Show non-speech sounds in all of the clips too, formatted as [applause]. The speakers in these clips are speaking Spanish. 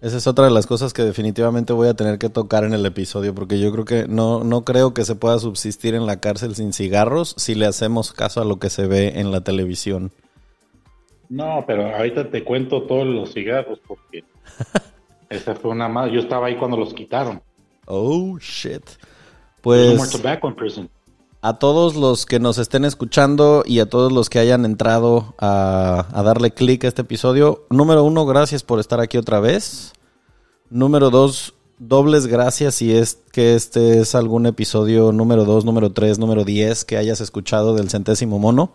Esa es otra de las cosas que definitivamente voy a tener que tocar en el episodio, porque yo creo que no, no creo que se pueda subsistir en la cárcel sin cigarros si le hacemos caso a lo que se ve en la televisión. No, pero ahorita te cuento todos los cigarros, porque [laughs] esa fue una más. Yo estaba ahí cuando los quitaron. Oh, shit. Pues a todos los que nos estén escuchando y a todos los que hayan entrado a, darle clic a este episodio, número uno, gracias por estar aquí otra vez. Número dos, dobles gracias si es que este es algún episodio número dos, número tres, número diez que hayas escuchado del centésimo mono.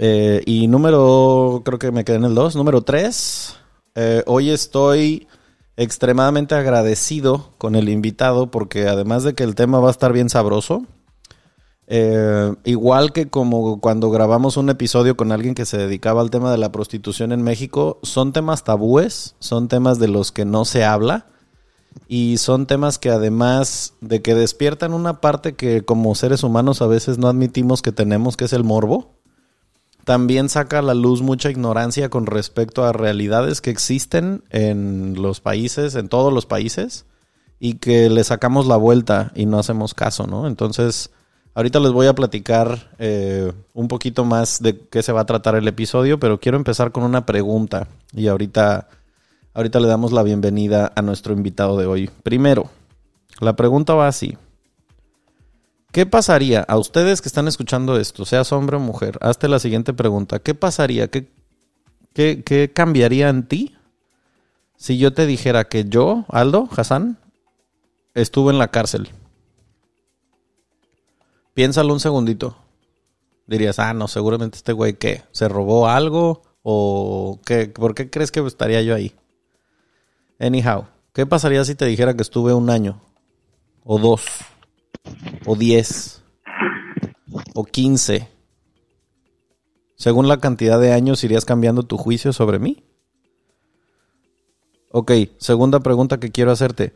Eh, y número, creo que me quedé en el dos, número tres, eh, hoy estoy extremadamente agradecido con el invitado porque además de que el tema va a estar bien sabroso, eh, igual que como cuando grabamos un episodio con alguien que se dedicaba al tema de la prostitución en México, son temas tabúes, son temas de los que no se habla y son temas que además de que despiertan una parte que como seres humanos a veces no admitimos que tenemos, que es el morbo, también saca a la luz mucha ignorancia con respecto a realidades que existen en los países, en todos los países, y que le sacamos la vuelta y no hacemos caso, ¿no? Entonces, Ahorita les voy a platicar eh, un poquito más de qué se va a tratar el episodio, pero quiero empezar con una pregunta y ahorita, ahorita le damos la bienvenida a nuestro invitado de hoy. Primero, la pregunta va así. ¿Qué pasaría a ustedes que están escuchando esto, seas hombre o mujer? Hazte la siguiente pregunta. ¿Qué pasaría? ¿Qué, qué, qué cambiaría en ti si yo te dijera que yo, Aldo, Hassan, estuve en la cárcel? Piénsalo un segundito. Dirías, ah, no, seguramente este güey, ¿qué? ¿Se robó algo? ¿O qué? ¿Por qué crees que estaría yo ahí? Anyhow, ¿qué pasaría si te dijera que estuve un año? ¿O dos? ¿O diez? ¿O quince? Según la cantidad de años, ¿irías cambiando tu juicio sobre mí? Ok, segunda pregunta que quiero hacerte.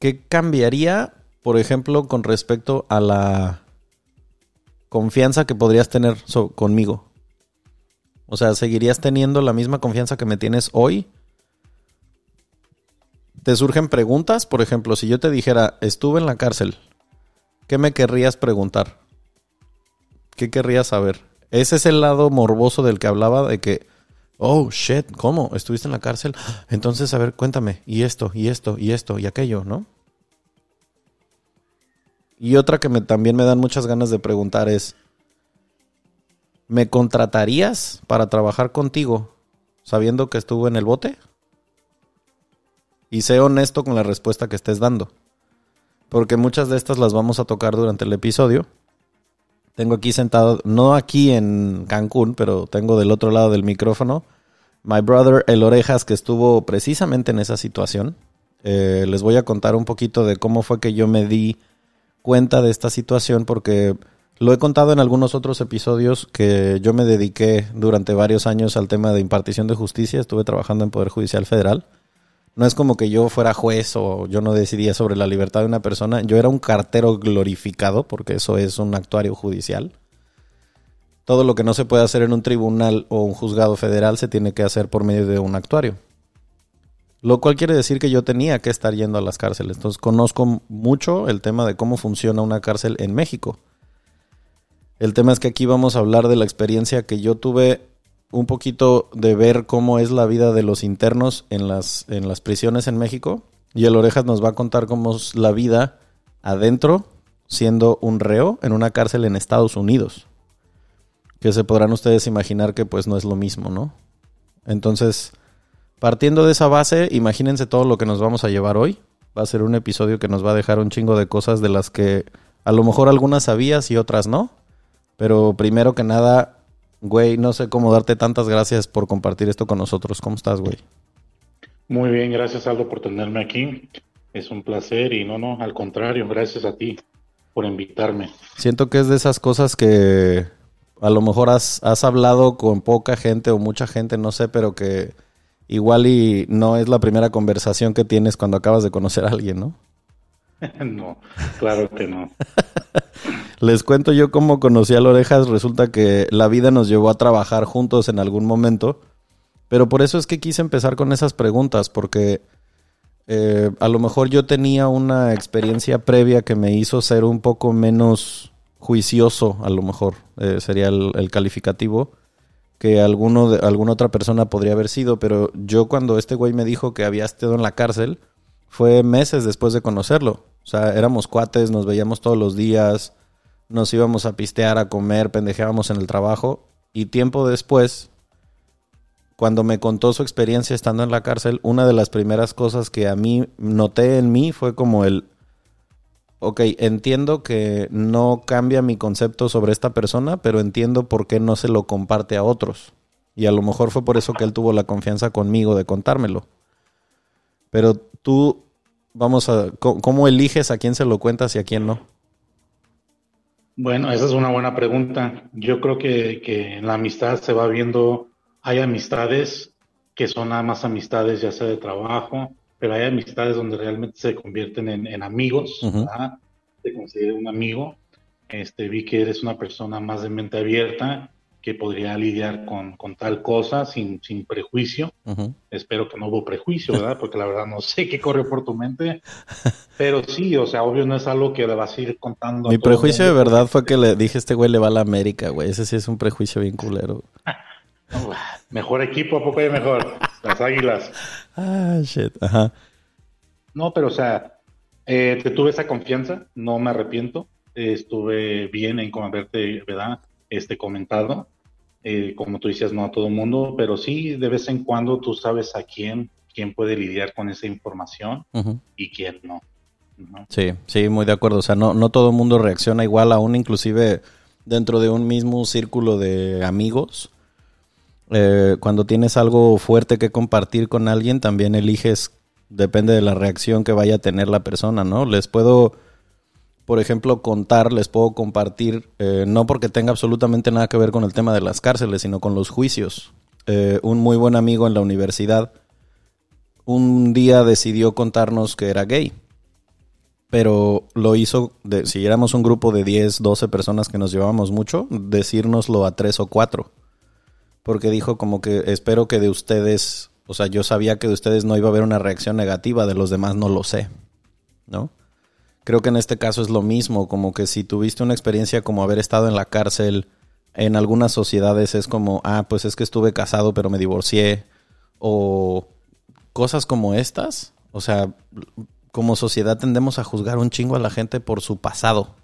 ¿Qué cambiaría por ejemplo, con respecto a la confianza que podrías tener conmigo? O sea, ¿seguirías teniendo la misma confianza que me tienes hoy? ¿Te surgen preguntas? Por ejemplo, si yo te dijera, estuve en la cárcel, ¿qué me querrías preguntar? ¿Qué querrías saber? Ese es el lado morboso del que hablaba, de que, oh, shit, ¿cómo? ¿Estuviste en la cárcel? Entonces, a ver, cuéntame, y esto, y esto, y esto, y aquello, ¿no? Y otra que me, también me dan muchas ganas de preguntar es, ¿me contratarías para trabajar contigo sabiendo que estuvo en el bote? Y sé honesto con la respuesta que estés dando. Porque muchas de estas las vamos a tocar durante el episodio. Tengo aquí sentado, no aquí en Cancún, pero tengo del otro lado del micrófono, my brother El Orejas, que estuvo precisamente en esa situación. Eh, les voy a contar un poquito de cómo fue que yo me di cuenta de esta situación porque lo he contado en algunos otros episodios que yo me dediqué durante varios años al tema de impartición de justicia, estuve trabajando en Poder Judicial Federal. No es como que yo fuera juez o yo no decidía sobre la libertad de una persona, yo era un cartero glorificado, porque eso es un actuario judicial. Todo lo que no se puede hacer en un tribunal o un juzgado federal se tiene que hacer por medio de un actuario. Lo cual quiere decir que yo tenía que estar yendo a las cárceles. Entonces conozco mucho el tema de cómo funciona una cárcel en México. El tema es que aquí vamos a hablar de la experiencia que yo tuve un poquito de ver cómo es la vida de los internos en las, en las prisiones en México. Y el Orejas nos va a contar cómo es la vida adentro siendo un reo en una cárcel en Estados Unidos. Que se podrán ustedes imaginar que pues no es lo mismo, ¿no? Entonces, partiendo de esa base, imagínense todo lo que nos vamos a llevar hoy. Va a ser un episodio que nos va a dejar un chingo de cosas de las que a lo mejor algunas sabías y otras no. Pero primero que nada, güey, no sé cómo darte tantas gracias por compartir esto con nosotros. ¿Cómo estás, güey? Muy bien, gracias Aldo por tenerme aquí. Es un placer y no, no, al contrario, gracias a ti por invitarme. Siento que es de esas cosas que a lo mejor has, has hablado con poca gente o mucha gente, no sé, pero que igual y no es la primera conversación que tienes cuando acabas de conocer a alguien, ¿no? [laughs] no, claro que no. [laughs] Les cuento yo cómo conocí a Lorejas. Resulta que la vida nos llevó a trabajar juntos en algún momento. Pero por eso es que quise empezar con esas preguntas, porque eh, a lo mejor yo tenía una experiencia previa que me hizo ser un poco menos juicioso, a lo mejor eh, sería el, calificativo, que alguno de, alguna otra persona podría haber sido. Pero yo cuando este güey me dijo que había estado en la cárcel, fue meses después de conocerlo. O sea, éramos cuates, nos veíamos todos los días, nos íbamos a pistear, a comer, pendejeábamos en el trabajo. Y tiempo después, cuando me contó su experiencia estando en la cárcel, una de las primeras cosas que a mí noté en mí fue como el, ok, entiendo que no cambia mi concepto sobre esta persona, pero entiendo por qué no se lo comparte a otros. Y a lo mejor fue por eso que él tuvo la confianza conmigo de contármelo. Pero tú, vamos a, ¿cómo eliges a quién se lo cuentas y a quién no? Bueno, esa es una buena pregunta. Yo creo que, que en la amistad se va viendo hay amistades que son nada más amistades, ya sea de trabajo, pero hay amistades donde realmente se convierten en, amigos, Te considero un amigo. Este, vi que eres una persona más de mente abierta, que podría lidiar con, tal cosa sin, sin prejuicio. Espero que no hubo prejuicio, [laughs] ¿verdad? Porque la verdad no sé qué corre por tu mente. Pero sí, o sea, obvio no es algo que le vas a ir contando. Mi prejuicio de verdad fue que le dije este güey le va a la América, güey. Ese sí es un prejuicio bien culero. [laughs] Mejor equipo, ¿a poco hay mejor? Las águilas. Ah, shit. Ajá. No, pero o sea, eh, te tuve esa confianza, no me arrepiento. estuve bien en haberte, ¿verdad? Este comentado. Eh, como tú decías, no a todo el mundo, pero sí de vez en cuando tú sabes a quién, quién puede lidiar con esa información y quién no. Sí, sí, muy de acuerdo. O sea, no, no todo el mundo reacciona igual, aún inclusive dentro de un mismo círculo de amigos eh, cuando tienes algo fuerte que compartir con alguien, también eliges, depende de la reacción que vaya a tener la persona, ¿no? Les puedo, por ejemplo, contar, les puedo compartir, eh, no porque tenga absolutamente nada que ver con el tema de las cárceles, sino con los juicios. Eh, un muy buen amigo en la universidad un día decidió contarnos que era gay. Pero lo hizo, de, si éramos un grupo de 10, 12 personas que nos llevábamos mucho, decírnoslo a tres o cuatro porque dijo como que espero que de ustedes, o sea, yo sabía que de ustedes no iba a haber una reacción negativa, de los demás no lo sé, ¿no? Creo que en este caso es lo mismo, como que si tuviste una experiencia como haber estado en la cárcel, en algunas sociedades es como, ah, pues es que estuve casado pero me divorcié, o cosas como estas, o sea, como sociedad tendemos a juzgar un chingo a la gente por su pasado.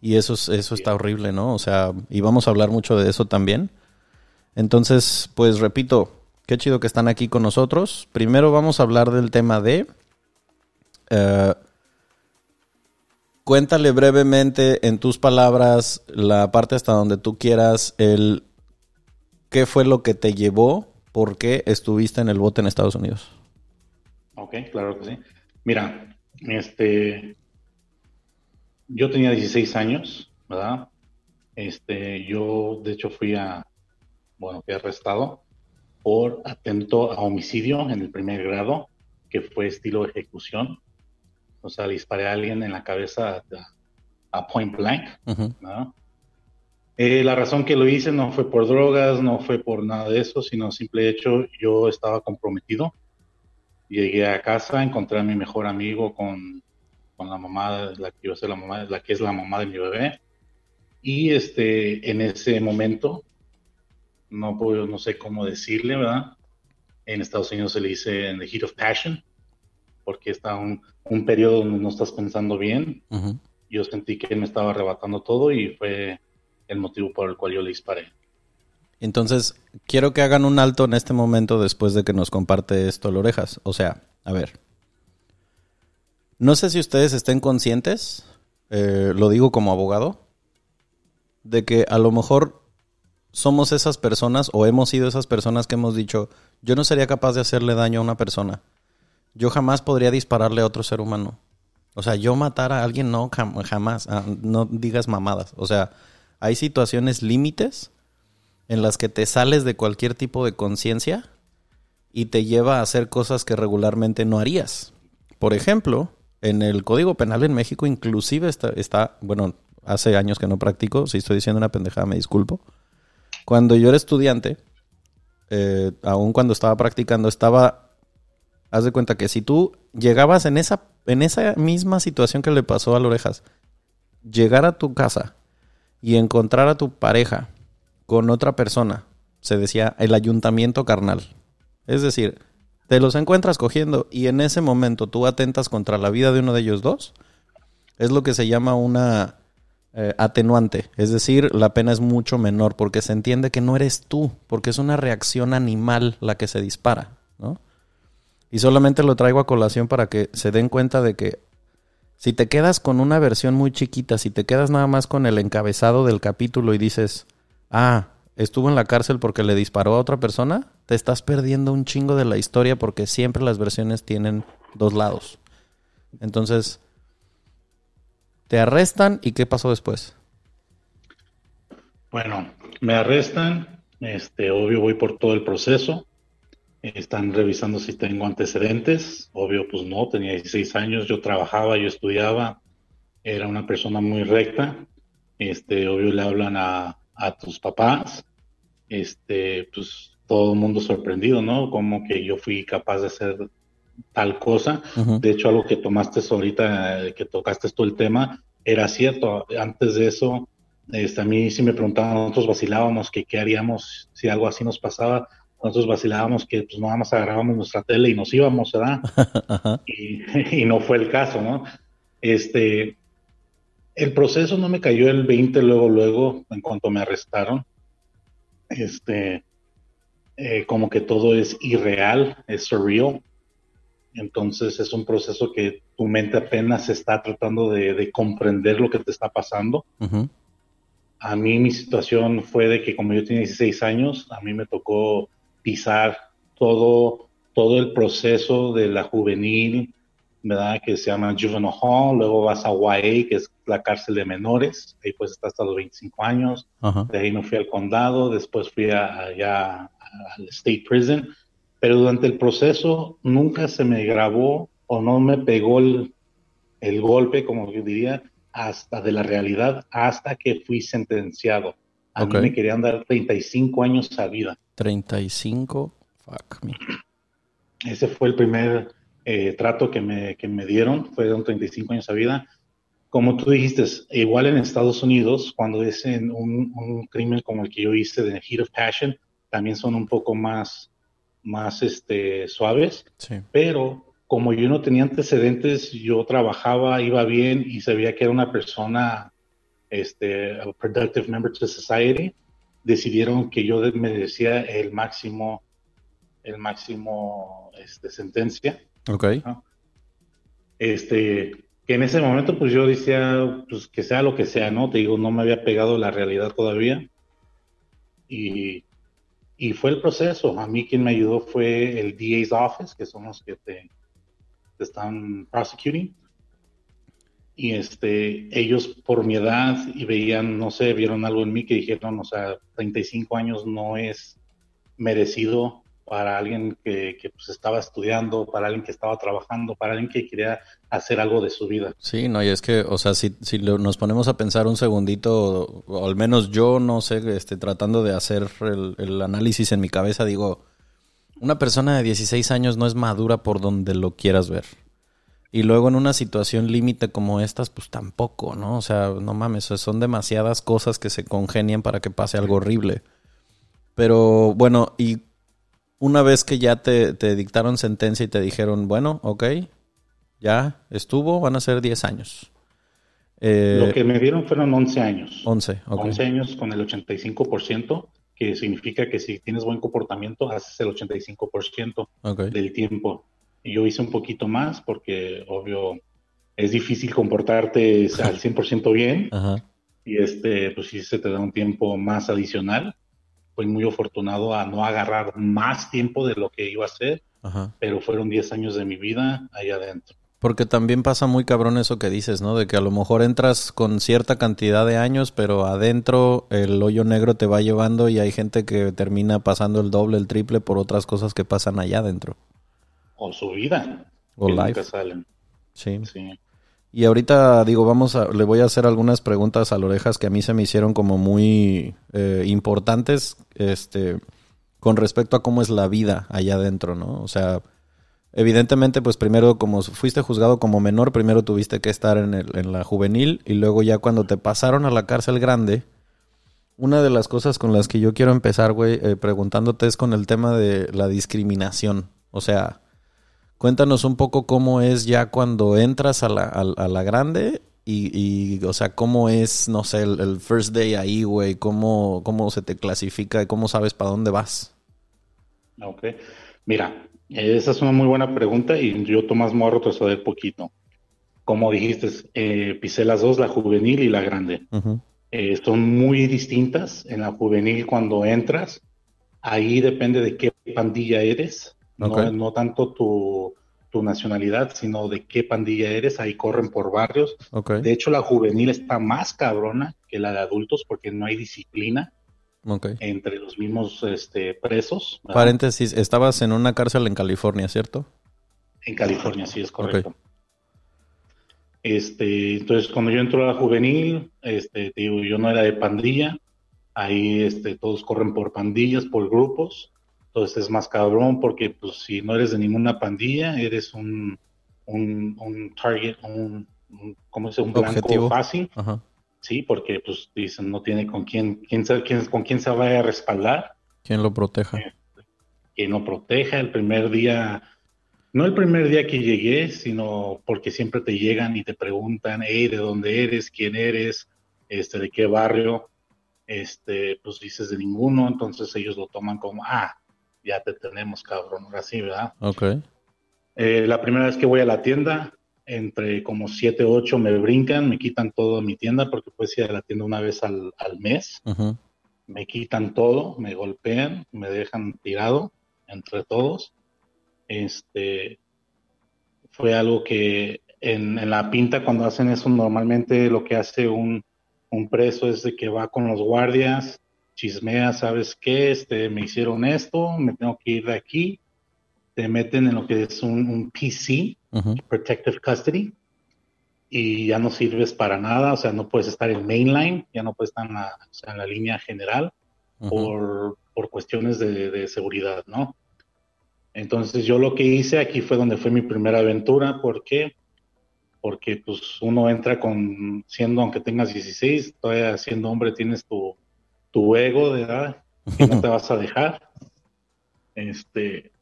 Y eso, es, eso está horrible, ¿no? O sea, y vamos a hablar mucho de eso también. Entonces, pues repito, qué chido que están aquí con nosotros. Primero vamos a hablar del tema de... Eh, cuéntale brevemente en tus palabras la parte hasta donde tú quieras, el qué fue lo que te llevó, por qué estuviste en el bote en Estados Unidos. Ok, claro que sí. Mira, este, yo tenía 16 años, ¿verdad? Este, yo de hecho fui a, bueno, fui arrestado por atento a homicidio en el primer grado, que fue estilo ejecución. O sea, disparé a alguien en la cabeza a, point blank. Eh, la razón que lo hice no fue por drogas, no fue por nada de eso, sino simple hecho, yo estaba comprometido. Llegué a casa, encontré a mi mejor amigo con, con la mamá, la que la mamá, la que es la mamá de mi bebé. Y este, en ese momento no puedo, no sé cómo decirle, ¿verdad? En Estados Unidos se le dice en the heat of passion, porque está un, un periodo donde no estás pensando bien. Yo sentí que él me estaba arrebatando todo y fue el motivo por el cual yo le disparé. Entonces, quiero que hagan un alto en este momento después de que nos comparte esto el orejas. O sea, a ver. No sé si ustedes estén conscientes, eh, lo digo como abogado, de que a lo mejor somos esas personas o hemos sido esas personas que hemos dicho, yo no sería capaz de hacerle daño a una persona. Yo jamás podría dispararle a otro ser humano. O sea, yo matar a alguien no, jamás. Ah, no digas mamadas. O sea, hay situaciones límites en las que te sales de cualquier tipo de conciencia y te lleva a hacer cosas que regularmente no harías. Por ejemplo, en el Código Penal en México inclusive está, está bueno, hace años que no practico, si estoy diciendo una pendejada me disculpo. Cuando yo era estudiante, eh, aún cuando estaba practicando, estaba, haz de cuenta que si tú llegabas en esa, en esa misma situación que le pasó a Lorejas, llegar a tu casa y encontrar a tu pareja con otra persona, se decía el ayuntamiento carnal. Es decir, te los encuentras cogiendo y en ese momento tú atentas contra la vida de uno de ellos dos, es lo que se llama una eh, atenuante. Es decir, la pena es mucho menor porque se entiende que no eres tú, porque es una reacción animal la que se dispara, ¿no? Y solamente lo traigo a colación para que se den cuenta de que si te quedas con una versión muy chiquita, si te quedas nada más con el encabezado del capítulo y dices, ah, estuvo en la cárcel porque le disparó a otra persona, te estás perdiendo un chingo de la historia porque siempre las versiones tienen dos lados. Entonces, te arrestan y ¿qué pasó después? Bueno, me arrestan, este, obvio voy por todo el proceso, están revisando si tengo antecedentes, obvio pues no, tenía 16 años, yo trabajaba, yo estudiaba, era una persona muy recta, este, obvio le hablan a, a tus papás, este, pues todo el mundo sorprendido, ¿no? Como que yo fui capaz de hacer tal cosa. De hecho, algo que tomaste ahorita, eh, que tocaste todo el tema, era cierto. Antes de eso, este, a mí sí me preguntaban, nosotros vacilábamos que qué haríamos si algo así nos pasaba. Nosotros vacilábamos que pues nada más agarrábamos nuestra tele y nos íbamos, ¿verdad? [laughs] y, [laughs] y, no fue el caso, ¿no? Este, el proceso no me cayó el 20 luego, luego, en cuanto me arrestaron. Este, eh, como que todo es irreal, es surreal. Entonces es un proceso que tu mente apenas está tratando de, comprender lo que te está pasando. A mí mi situación fue de que como yo tenía 16 años, a mí me tocó pisar todo, todo el proceso de la juvenil, ¿verdad? Que se llama Juvenile Hall, luego vas a YA, que es la cárcel de menores, ahí pues está hasta los 25 años, de ahí me fui al condado, después fui allá al State Prison, pero durante el proceso nunca se me grabó o no me pegó el, golpe, como yo diría, hasta de la realidad, hasta que fui sentenciado. A mí me querían dar 35 años a vida. 35, fuck me. Ese fue el primer eh, trato que me, que me dieron, fue un 35 años a vida. Como tú dijiste, igual en Estados Unidos, cuando es un, un, crimen como el que yo hice de Heat of Passion, también son un poco más, más este, suaves. Pero como yo no tenía antecedentes, yo trabajaba, iba bien y sabía que era una persona, este, a productive member to society, decidieron que yo merecía el máximo, el máximo, este, sentencia Ok. Este, que en ese momento pues yo decía, pues que sea lo que sea, ¿no? Te digo, no me había pegado la realidad todavía. Y, y fue el proceso. A mí quien me ayudó fue el DA's office, que son los que te, te están prosecuting. Y este, ellos por mi edad y veían, no sé, vieron algo en mí que dijeron, o sea, 35 años no es merecido para alguien que, pues, estaba estudiando, para alguien que estaba trabajando, para alguien que quería hacer algo de su vida. Sí, no, y es que, o sea, si, si nos ponemos a pensar un segundito, o al menos yo, no sé, este, tratando de hacer el, el análisis en mi cabeza, digo, una persona de 16 años no es madura por donde lo quieras ver. Y luego en una situación límite como estas, pues tampoco, ¿no? O sea, no mames, son demasiadas cosas que se congenian para que pase algo horrible. Pero bueno, y una vez que ya te, dictaron sentencia y te dijeron, bueno, ok, ya estuvo, van a ser 10 años. Eh, Lo que me dieron fueron 11 años. 11, ok. 11 años con el 85%, que significa que si tienes buen comportamiento, haces el 85% del tiempo. Y yo hice un poquito más porque, obvio, es difícil comportarte al 100% bien. Y este, pues sí se te da un tiempo más adicional fui muy afortunado a no agarrar más tiempo de lo que iba a hacer, pero fueron 10 años de mi vida ahí adentro. Porque también pasa muy cabrón eso que dices, ¿no? De que a lo mejor entras con cierta cantidad de años, pero adentro el hoyo negro te va llevando y hay gente que termina pasando el doble, el triple por otras cosas que pasan allá adentro. O su vida. O life. Sí. sí. Y ahorita digo, vamos a, le voy a hacer algunas preguntas a Lorejas que a mí se me hicieron como muy eh, importantes, este, con respecto a cómo es la vida allá adentro, ¿no? O sea, evidentemente, pues primero como fuiste juzgado como menor, primero tuviste que estar en, el, en la juvenil y luego ya cuando te pasaron a la cárcel grande, una de las cosas con las que yo quiero empezar, güey, eh, preguntándote es con el tema de la discriminación. O sea, Cuéntanos un poco cómo es ya cuando entras a la, a, la grande y, o sea, cómo es, no sé, el, first day ahí, güey, cómo, cómo se te clasifica y cómo sabes para dónde vas. Ok, mira, esa es una muy buena pregunta y yo, Tomás, me voy a retroceder poquito. Como dijiste, eh, pisé las dos, la juvenil y la grande. Eh, son muy distintas. En la juvenil, cuando entras, ahí depende de qué pandilla eres no, tanto tu, nacionalidad, sino de qué pandilla eres. Ahí corren por barrios. De hecho, la juvenil está más cabrona que la de adultos porque no hay disciplina entre los mismos este, presos. Paréntesis, estabas en una cárcel en California, ¿cierto? En California, sí, es correcto. Este, entonces, cuando yo entro a la juvenil, este, digo, yo no era de pandilla. Ahí este, todos corren por pandillas, por grupos. Entonces es más cabrón porque pues si no eres de ninguna pandilla, eres un, un, target, un, ¿cómo se Un blanco fácil. Sí, porque pues dicen no tiene con quién, quién, quién con quién se va a respaldar. ¿Quién lo proteja? Eh, quién lo proteja. El primer día, no el primer día que llegué, sino porque siempre te llegan y te preguntan, hey, ¿de dónde eres? ¿Quién eres? Este, ¿de qué barrio? Este, pues dices de ninguno, entonces ellos lo toman como, ah, ya te tenemos, cabrón, ahora sí, ¿verdad? Ok. Eh, la primera vez que voy a la tienda, entre como siete o ocho me brincan, me quitan todo de mi tienda, porque pues ir a la tienda una vez al, mes. Me quitan todo, me golpean, me dejan tirado entre todos. Este fue algo que en, en, la pinta cuando hacen eso normalmente lo que hace un, un preso es de que va con los guardias, chismea, ¿sabes qué? Este, me hicieron esto, me tengo que ir de aquí. Te meten en lo que es un, PC, Protective Custody, y ya no sirves para nada, o sea, no puedes estar en mainline, ya no puedes estar en la, en la línea general por, por, cuestiones de, de, seguridad, ¿no? Entonces yo lo que hice aquí fue donde fue mi primera aventura, ¿por qué? Porque pues uno entra con, siendo, aunque tengas 16, todavía siendo hombre tienes tu, tu ego de edad que no te vas a dejar. Este,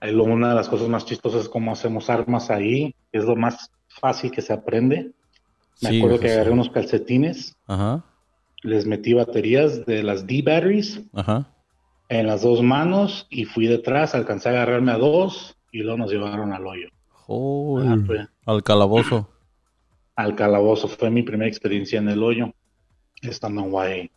una de las cosas más chistosas es cómo hacemos armas ahí, es lo más fácil que se aprende. Me acuerdo que agarré unos calcetines, les metí baterías de las D-batteries en las dos manos y fui detrás, alcancé a agarrarme a dos y luego nos llevaron al hoyo. Ah, al calabozo. Al calabozo, fue mi primera experiencia en el hoyo, estando en YA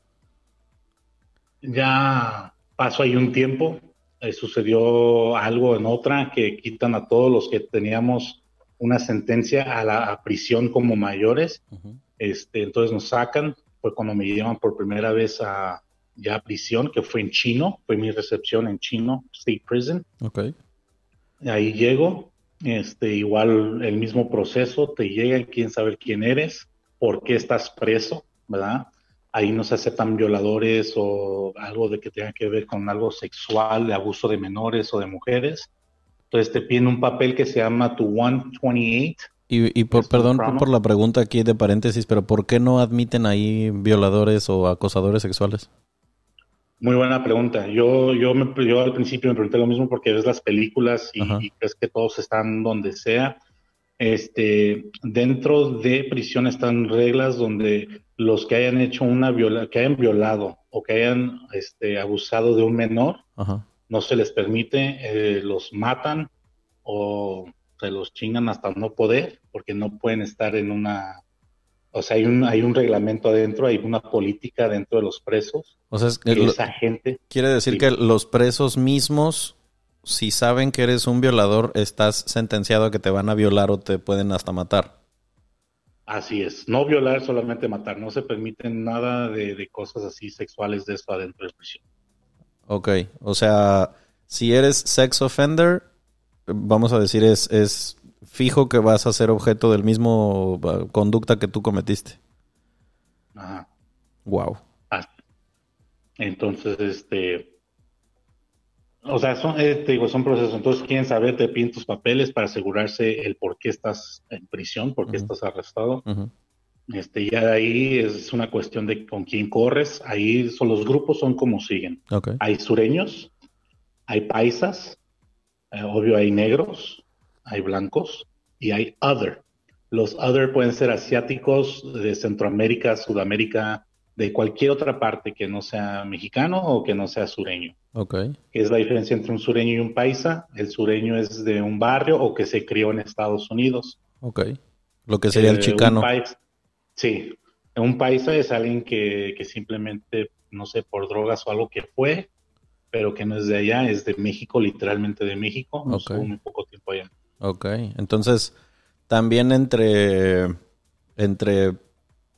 ya pasó ahí un tiempo, eh, sucedió algo en otra que quitan a todos los que teníamos una sentencia a la prisión como mayores. este, entonces nos sacan, fue cuando me llevan por primera vez a ya prisión, que fue en chino, fue mi recepción en chino, State Prison. Okay. Ahí llego, este, igual el mismo proceso, te llega, quién sabe quién eres, por qué estás preso, ¿verdad? Ahí no se aceptan violadores o algo de que tenga que ver con algo sexual, de abuso de menores o de mujeres. Entonces te piden un papel que se llama tu 128. Y, y por, perdón por la pregunta aquí de paréntesis, pero ¿por qué no admiten ahí violadores o acosadores sexuales? Muy buena pregunta. Yo, yo, me, yo al principio me pregunté lo mismo porque ves las películas y, y crees que todos están donde sea. Este, dentro de prisión están reglas donde los que hayan hecho una viola, que hayan violado o que hayan este, abusado de un menor, no se les permite, eh, los matan o se los chingan hasta no poder, porque no pueden estar en una, o sea, hay un, hay un reglamento adentro, hay una política dentro de los presos. O sea, esa gente. Quiere decir que los presos mismos si saben que eres un violador, estás sentenciado a que te van a violar o te pueden hasta matar. Así es, no violar, solamente matar. No se permiten nada de, cosas así sexuales de esto adentro de prisión. Ok, o sea, si eres sex offender, vamos a decir, es, es fijo que vas a ser objeto del mismo conducta que tú cometiste. Ajá. Wow. Entonces, este, o sea, son, eh, te digo, son procesos. Entonces quieren saber, te piden tus papeles para asegurarse el por qué estás en prisión, por qué estás arrestado. Este, ya de ahí es una cuestión de con quién corres. Ahí son los grupos son como siguen. Hay sureños, hay paisas, eh, obvio hay negros, hay blancos y hay other. Los other pueden ser asiáticos de Centroamérica, Sudamérica, de cualquier otra parte que no sea mexicano o que no sea sureño. Ok. es la diferencia entre un sureño y un paisa. El sureño es de un barrio o que se crió en Estados Unidos. Ok. Lo que sería el eh, chicano. sí. Un paisa es alguien que, simplemente, no sé, por drogas o algo que fue, pero que no es de allá, es de México, literalmente de México. No okay. muy poco tiempo allá. Ok. Entonces, también entre, entre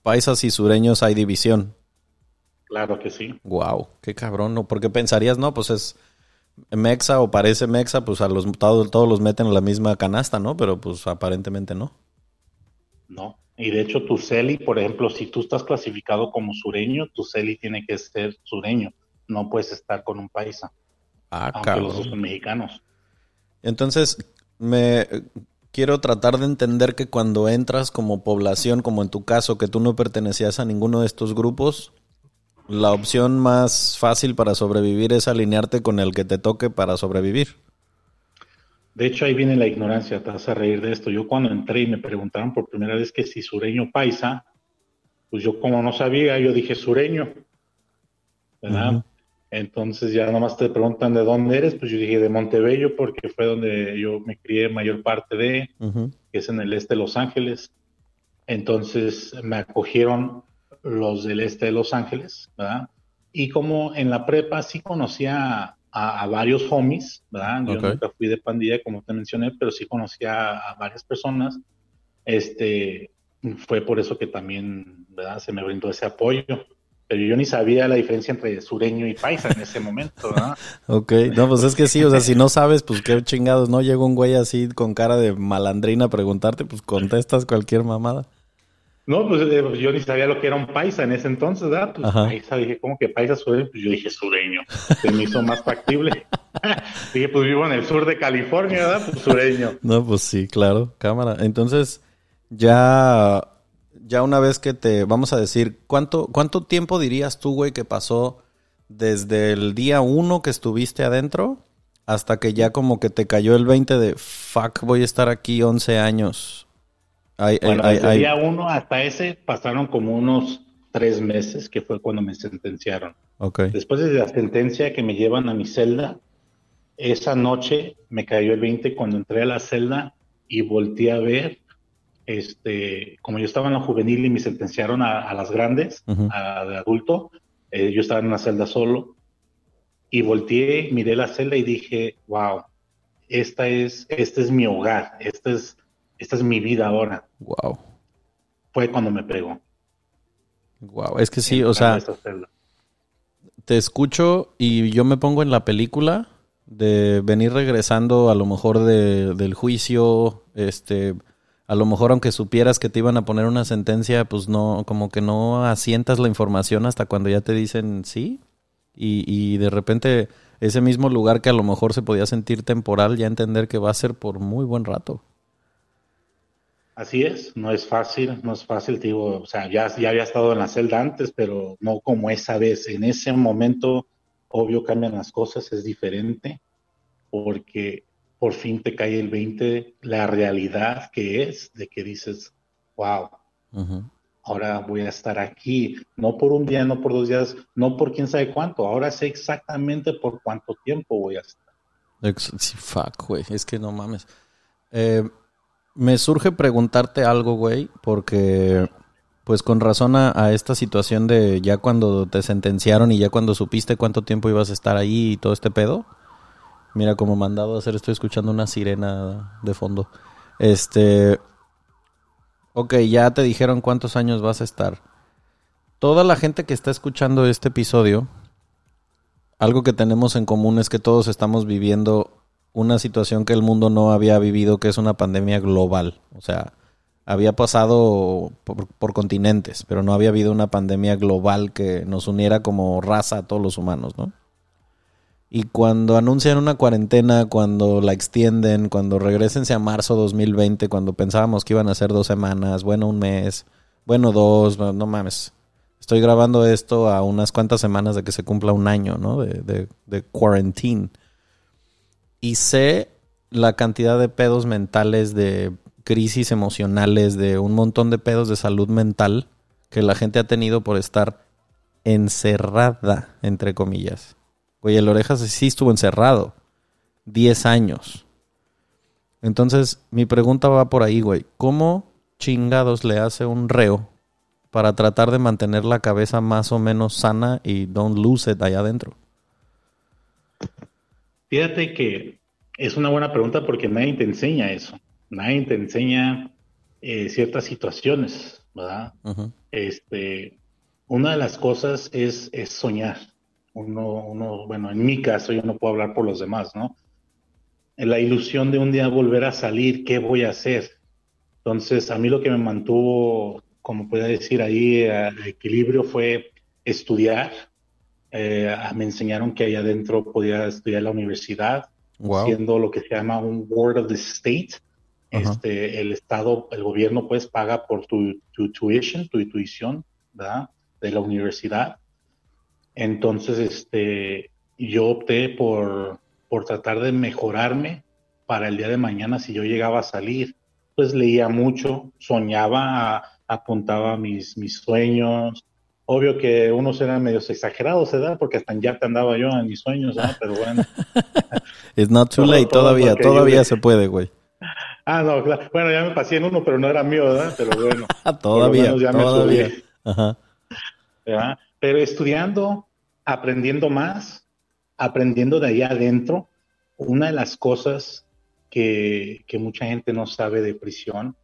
paisas y sureños hay división. Claro que sí. Wow, qué cabrón, ¿no? Porque pensarías, no, pues es Mexa o parece Mexa, pues a los todos, todos los meten en la misma canasta, ¿no? Pero pues aparentemente no. No. Y de hecho tu CELI, por ejemplo, si tú estás clasificado como sureño, tu CELI tiene que ser sureño. No puedes estar con un paisa. Ah, aunque los dos son mexicanos. Entonces, me quiero tratar de entender que cuando entras como población, como en tu caso, que tú no pertenecías a ninguno de estos grupos, la opción más fácil para sobrevivir es alinearte con el que te toque para sobrevivir. De hecho, ahí viene la ignorancia, te vas a reír de esto. Yo cuando entré y me preguntaron por primera vez que si sureño paisa, pues yo como no sabía, yo dije sureño, ¿verdad? Entonces ya nomás te preguntan de dónde eres, pues yo dije de Montebello porque fue donde yo me crié mayor parte de, que es en el este de Los Ángeles. Entonces me acogieron los del este de Los Ángeles, ¿verdad? Y como en la prepa sí conocía a, varios homies, ¿verdad? Yo nunca fui de pandilla, como te mencioné, pero sí conocía a, varias personas. Este, fue por eso que también, ¿verdad? Se me brindó ese apoyo. Pero yo ni sabía la diferencia entre sureño y paisa en ese momento, ¿verdad? [laughs] ok, no, pues es que sí, o sea, si no sabes, pues qué chingados, ¿no? Llega un güey así con cara de malandrina a preguntarte, pues contestas cualquier mamada. No, pues eh, yo ni sabía lo que era un paisa en ese entonces, ¿verdad? Pues paisa, dije, ¿cómo que paisa sureño? Pues yo dije sureño, se me hizo más factible. [laughs] dije, pues vivo en el sur de California, ¿verdad? Pues sureño. No, pues sí, claro, cámara. Entonces, ya, ya una vez que te, vamos a decir, ¿cuánto, cuánto tiempo dirías tú, güey, que pasó desde el día uno que estuviste adentro hasta que ya como que te cayó el 20 de, fuck, voy a estar aquí 11 años? bueno, desde el día uno hasta ese pasaron como unos tres meses, que fue cuando me sentenciaron. Okay. Después de la sentencia que me llevan a mi celda, esa noche me cayó el 20 cuando entré a la celda y volteé a ver, este, como yo estaba en la juvenil y me sentenciaron a, las grandes, a, de adulto, eh, yo estaba en una celda solo y volteé, miré la celda y dije, wow, esta es, este es mi hogar, esta es esta es mi vida ahora. Wow. Fue cuando me pegó. Wow, es que sí, o sea, te escucho y yo me pongo en la película de venir regresando a lo mejor de, del juicio, este, a lo mejor aunque supieras que te iban a poner una sentencia, pues no, como que no asientas la información hasta cuando ya te dicen sí, y, de repente ese mismo lugar que a lo mejor se podía sentir temporal, ya entender que va a ser por muy buen rato. Así es, no es fácil, no es fácil, digo, o sea, ya, ya había estado en la celda antes, pero no como esa vez. En ese momento obvio cambian las cosas, es diferente, porque por fin te cae el 20, la realidad que es, de que dices, wow, ahora voy a estar aquí, no por un día, no por dos días, no por quién sabe cuánto, ahora sé exactamente por cuánto tiempo voy a estar. Sí, fuck, güey, es que no mames. Eh, me surge preguntarte algo, güey, porque pues con razón a, esta situación de ya cuando te sentenciaron y ya cuando supiste cuánto tiempo ibas a estar ahí y todo este pedo. Mira, como mandado a hacer, estoy escuchando una sirena de fondo. Este. Ok, ya te dijeron cuántos años vas a estar. Toda la gente que está escuchando este episodio, algo que tenemos en común es que todos estamos viviendo una situación que el mundo no había vivido, que es una pandemia global. O sea, había pasado por, continentes, pero no había habido una pandemia global que nos uniera como raza a todos los humanos, ¿no? Y cuando anuncian una cuarentena, cuando la extienden, cuando regresense a marzo 2020, cuando pensábamos que iban a ser dos semanas, bueno, un mes, bueno, dos, no mames. Estoy grabando esto a unas cuantas semanas de que se cumpla un año, ¿no? De, de, de quarantine. Y sé la cantidad de pedos mentales de crisis emocionales, de un montón de pedos de salud mental que la gente ha tenido por estar encerrada, entre comillas. Güey, el Orejas sí estuvo encerrado. 10 años. Entonces, mi pregunta va por ahí, güey. ¿Cómo chingados le hace un reo para tratar de mantener la cabeza más o menos sana y don't lose it allá adentro? Fíjate que es una buena pregunta porque nadie te enseña eso nadie te enseña eh, ciertas situaciones, ¿verdad? Este, una de las cosas es, es soñar. Uno, uno, bueno, en mi caso yo no puedo hablar por los demás, ¿no? La ilusión de un día volver a salir, ¿qué voy a hacer? Entonces, a mí lo que me mantuvo, como puedo decir ahí, al equilibrio fue estudiar. Eh, me enseñaron que ahí adentro podía estudiar en la universidad, haciendo lo que se llama un Word of the State, este, el Estado, el gobierno, pues paga por tu, tu tuition, tu intuición, ¿verdad? De la universidad. Entonces, este, yo opté por, por tratar de mejorarme para el día de mañana si yo llegaba a salir. Pues leía mucho, soñaba, apuntaba mis, mis sueños. Obvio que unos eran medios exagerados, ¿verdad? Porque hasta ya te andaba yo en mis sueños, ¿no? Pero bueno. [laughs] It's not too late, todavía, todavía se puede, güey. Ah, no, claro. Bueno, ya me pasé en uno, pero no era mío, ¿verdad? Pero bueno. [laughs] todavía, todavía. Ajá. Pero estudiando, aprendiendo más, aprendiendo de allá adentro, una de las cosas que, que mucha gente no sabe de prisión,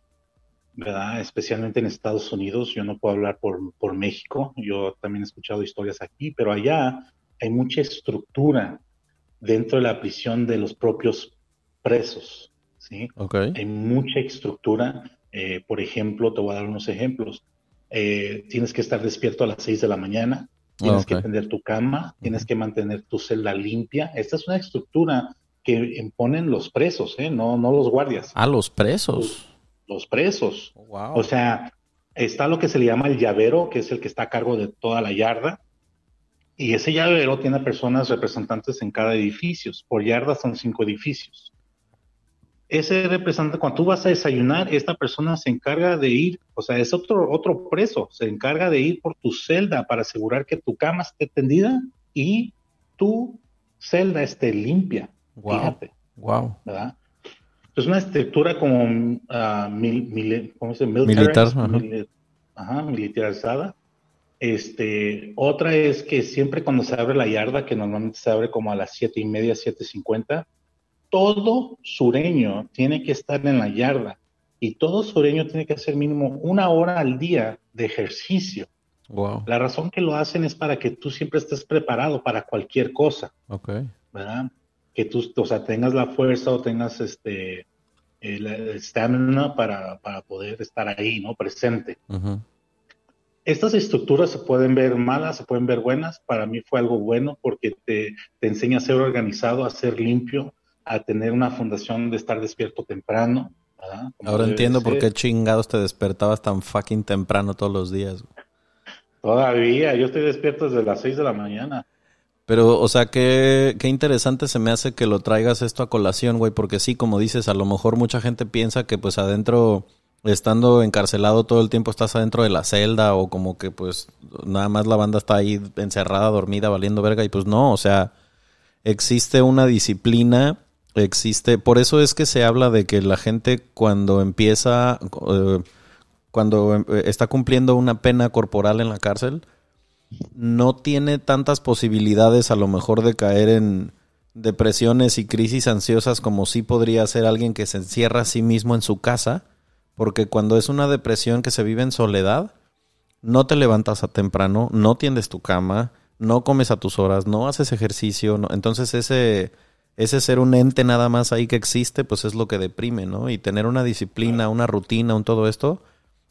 ¿verdad? Especialmente en Estados Unidos, yo no puedo hablar por, por México, yo también he escuchado historias aquí, pero allá hay mucha estructura dentro de la prisión de los propios presos. ¿sí? Hay mucha estructura. Eh, por ejemplo, te voy a dar unos ejemplos. Eh, tienes que estar despierto a las 6 de la mañana, tienes que tender tu cama, tienes que mantener tu celda limpia. Esta es una estructura que imponen los presos, ¿eh? no, no los guardias. Ah, los presos. Los, presos. Oh, o sea, está lo que se le llama el llavero, que es el que está a cargo de toda la yarda. Y ese llavero tiene personas representantes en cada edificio. Por yarda son cinco edificios ese representante, cuando tú vas a desayunar, esta persona se encarga de ir, o sea, es otro, otro preso, se encarga de ir por tu celda para asegurar que tu cama esté tendida y tu celda esté limpia. Wow. Fíjate. Wow. ¿Verdad? Es una estructura como uh, ¿cómo se dice? Militar. Ajá. militarizada. Este, otra es que siempre cuando se abre la yarda, que normalmente se abre como a las siete y media, siete cincuenta, todo sureño tiene que estar en la yarda y todo sureño tiene que hacer mínimo una hora al día de ejercicio. Wow. La razón que lo hacen es para que tú siempre estés preparado para cualquier cosa. Ok. ¿Verdad? Que tú, o sea, tengas la fuerza o tengas este el estamina para, para, poder estar ahí, ¿no? Presente. Estas estructuras se pueden ver malas, se pueden ver buenas. Para mí fue algo bueno porque te, te enseña a ser organizado, a ser limpio, a tener una fundación de estar despierto temprano. Ahora entiendo por qué chingados te despertabas tan fucking temprano todos los días. Todavía, yo estoy despierto desde las 6 de la mañana. Pero, o sea, qué, qué interesante se me hace que lo traigas esto a colación, güey, porque sí, como dices, a lo mejor mucha gente piensa que pues adentro, estando encarcelado todo el tiempo, estás adentro de la celda o como que pues nada más la banda está ahí encerrada, dormida, valiendo verga y pues no, o sea, existe una disciplina, existe, por eso es que se habla de que la gente cuando empieza, eh, cuando eh, está cumpliendo una pena corporal en la cárcel, no tiene tantas posibilidades a lo mejor de caer en depresiones y crisis ansiosas como sí podría ser alguien que se encierra a sí mismo en su casa, porque cuando es una depresión que se vive en soledad, no te levantas a temprano, no tiendes tu cama, no comes a tus horas, no haces ejercicio, entonces ese ese ser un ente nada más ahí que existe, pues es lo que deprime, ¿no? Y tener una disciplina, una rutina, un todo esto,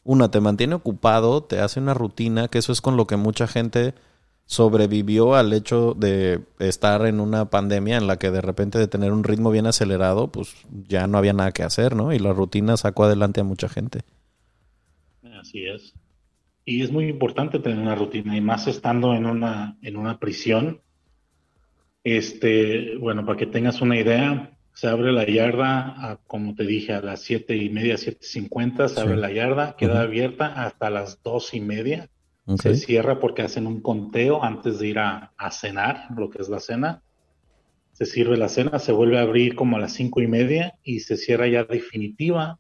una, te mantiene ocupado, te hace una rutina, que eso es con lo que mucha gente sobrevivió al hecho de estar en una pandemia en la que de repente de tener un ritmo bien acelerado, pues ya no había nada que hacer, ¿no? Y la rutina sacó adelante a mucha gente. Así es. Y es muy importante tener una rutina, y más estando en una, en una prisión. Este, bueno, para que tengas una idea, se abre la yarda, como te dije, a las siete y media, siete cincuenta, se abre la yarda, queda abierta hasta las dos y media. Se cierra porque hacen un conteo antes de ir a, cenar, lo que es la cena. Se sirve la cena, se vuelve a abrir como a las cinco y media y se cierra ya definitiva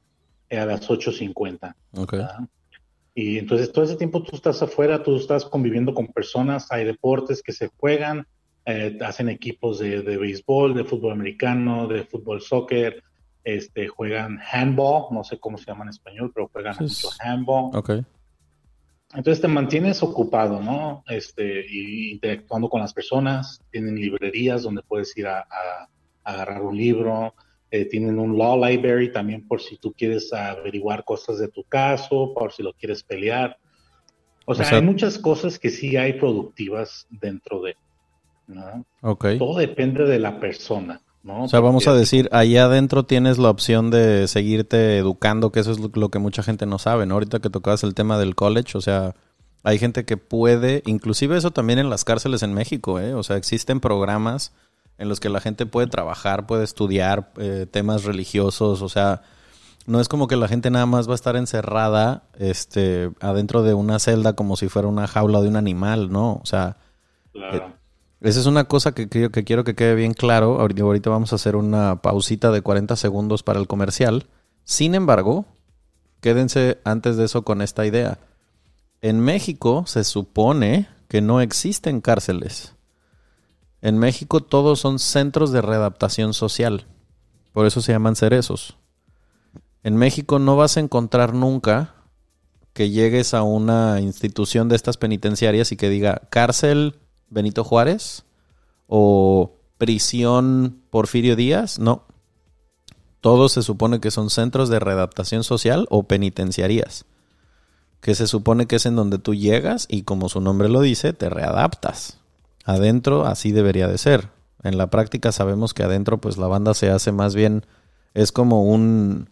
a las ocho cincuenta. Y entonces todo ese tiempo tú estás afuera, tú estás conviviendo con personas, hay deportes que se juegan, eh, hacen equipos de, de, béisbol, de fútbol americano, de fútbol soccer, este, juegan handball, no sé cómo se llama en español, pero juegan mucho handball. Okay. Entonces te mantienes ocupado, ¿no? Este, y interactuando con las personas, tienen librerías donde puedes ir a, agarrar un libro, eh, tienen un law library también por si tú quieres averiguar cosas de tu caso, por si lo quieres pelear. O sea, hay muchas cosas que sí hay productivas dentro de. ¿No? Todo depende de la persona. ¿no? O sea, vamos a decir, allá adentro tienes la opción de seguirte educando, que eso es lo, que mucha gente no sabe, ¿no? Ahorita que tocabas el tema del college, o sea, hay gente que puede, inclusive eso también en las cárceles en México, ¿eh? O sea, existen programas en los que la gente puede trabajar, puede estudiar eh, temas religiosos, o sea, no es como que la gente nada más va a estar encerrada este, adentro de una celda como si fuera una jaula de un animal, ¿no? O sea, claro. Esa es una cosa que, que, quiero que quede bien claro. Ahorita, vamos a hacer una pausita de 40 segundos para el comercial. Sin embargo, quédense antes de eso con esta idea. En México se supone que no existen cárceles. En México todos son centros de readaptación social. Por eso se llaman cerezos. En México no vas a encontrar nunca que llegues a una institución de estas penitenciarias y que diga cárcel Benito Juárez o prisión Porfirio Díaz, no. Todos se supone que son centros de readaptación social o penitenciarías, que se supone que es en donde tú llegas y como su nombre lo dice, te readaptas. Adentro así debería de ser. En la práctica sabemos que adentro pues la banda se hace más bien, es como un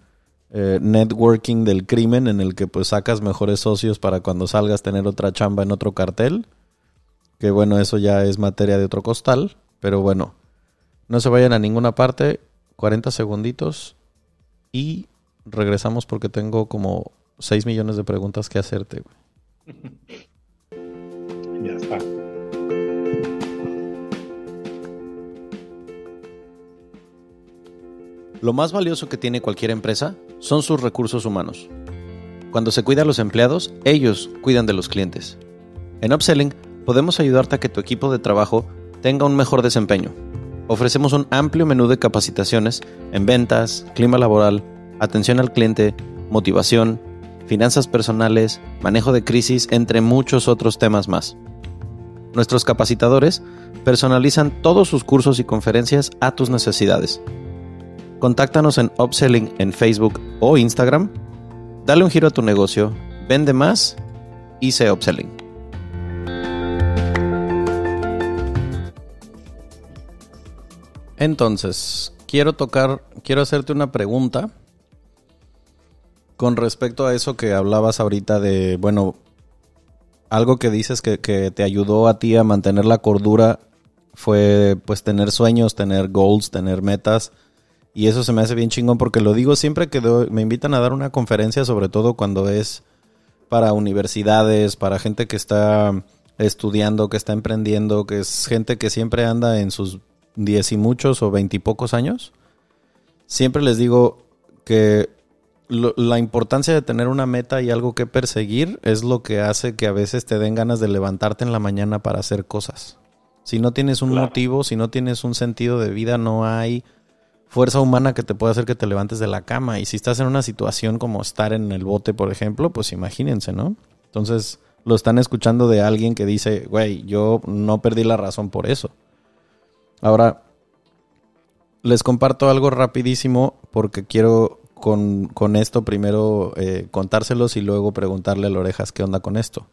eh, networking del crimen en el que pues sacas mejores socios para cuando salgas tener otra chamba en otro cartel que bueno, eso ya es materia de otro costal. Pero bueno, no se vayan a ninguna parte. 40 segunditos. Y regresamos porque tengo como 6 millones de preguntas que hacerte. [laughs] ya está. Lo más valioso que tiene cualquier empresa son sus recursos humanos. Cuando se cuida a los empleados, ellos cuidan de los clientes. En Upselling podemos ayudarte a que tu equipo de trabajo tenga un mejor desempeño. Ofrecemos un amplio menú de capacitaciones en ventas, clima laboral, atención al cliente, motivación, finanzas personales, manejo de crisis, entre muchos otros temas más. Nuestros capacitadores personalizan todos sus cursos y conferencias a tus necesidades. Contáctanos en Upselling en Facebook o Instagram. Dale un giro a tu negocio, vende más y sé Upselling. Entonces, quiero tocar, quiero hacerte una pregunta con respecto a eso que hablabas ahorita de, bueno, algo que dices que, te ayudó a ti a mantener la cordura fue pues tener sueños, tener goals, tener metas. Y eso se me hace bien chingón porque lo digo siempre que me invitan a dar una conferencia, sobre todo cuando es para universidades, para gente que está estudiando, que está emprendiendo, que es gente que siempre anda en sus diez y muchos o veintipocos años. Siempre les digo que la importancia de tener una meta y algo que perseguir es lo que hace que a veces te den ganas de levantarte en la mañana para hacer cosas. Si no tienes un motivo, si no tienes un sentido de vida, no hay fuerza humana que te pueda hacer que te levantes de la cama. Y si estás en una situación como estar en el bote, por ejemplo, pues imagínense, ¿no? Entonces lo están escuchando de alguien que dice, güey, yo no perdí la razón por eso. Ahora, les comparto algo rapidísimo porque quiero con, esto primero eh, contárselos y luego preguntarle a las orejas qué onda con esto.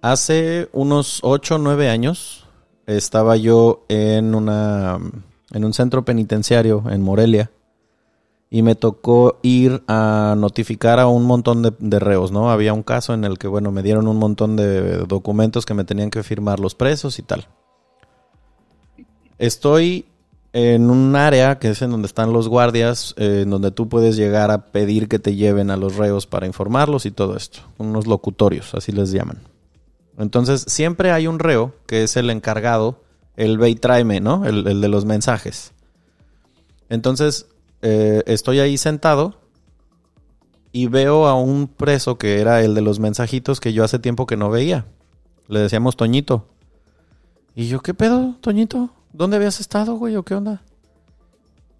Hace unos 8 o 9 años estaba yo en, una, en un centro penitenciario en Morelia y me tocó ir a notificar a un montón de, de, reos, ¿no? Había un caso en el que, bueno, me dieron un montón de documentos que me tenían que firmar los presos y tal. Estoy en un área que es en donde están los guardias, eh, en donde tú puedes llegar a pedir que te lleven a los reos para informarlos y todo esto. Unos locutorios, así les llaman. Entonces, siempre hay un reo que es el encargado, el ve tráeme, ¿no? El, de los mensajes. Entonces, eh, estoy ahí sentado y veo a un preso que era el de los mensajitos que yo hace tiempo que no veía. Le decíamos Toñito. Y yo, ¿qué pedo, Toñito? ¿Dónde habías estado, güey? ¿O qué onda?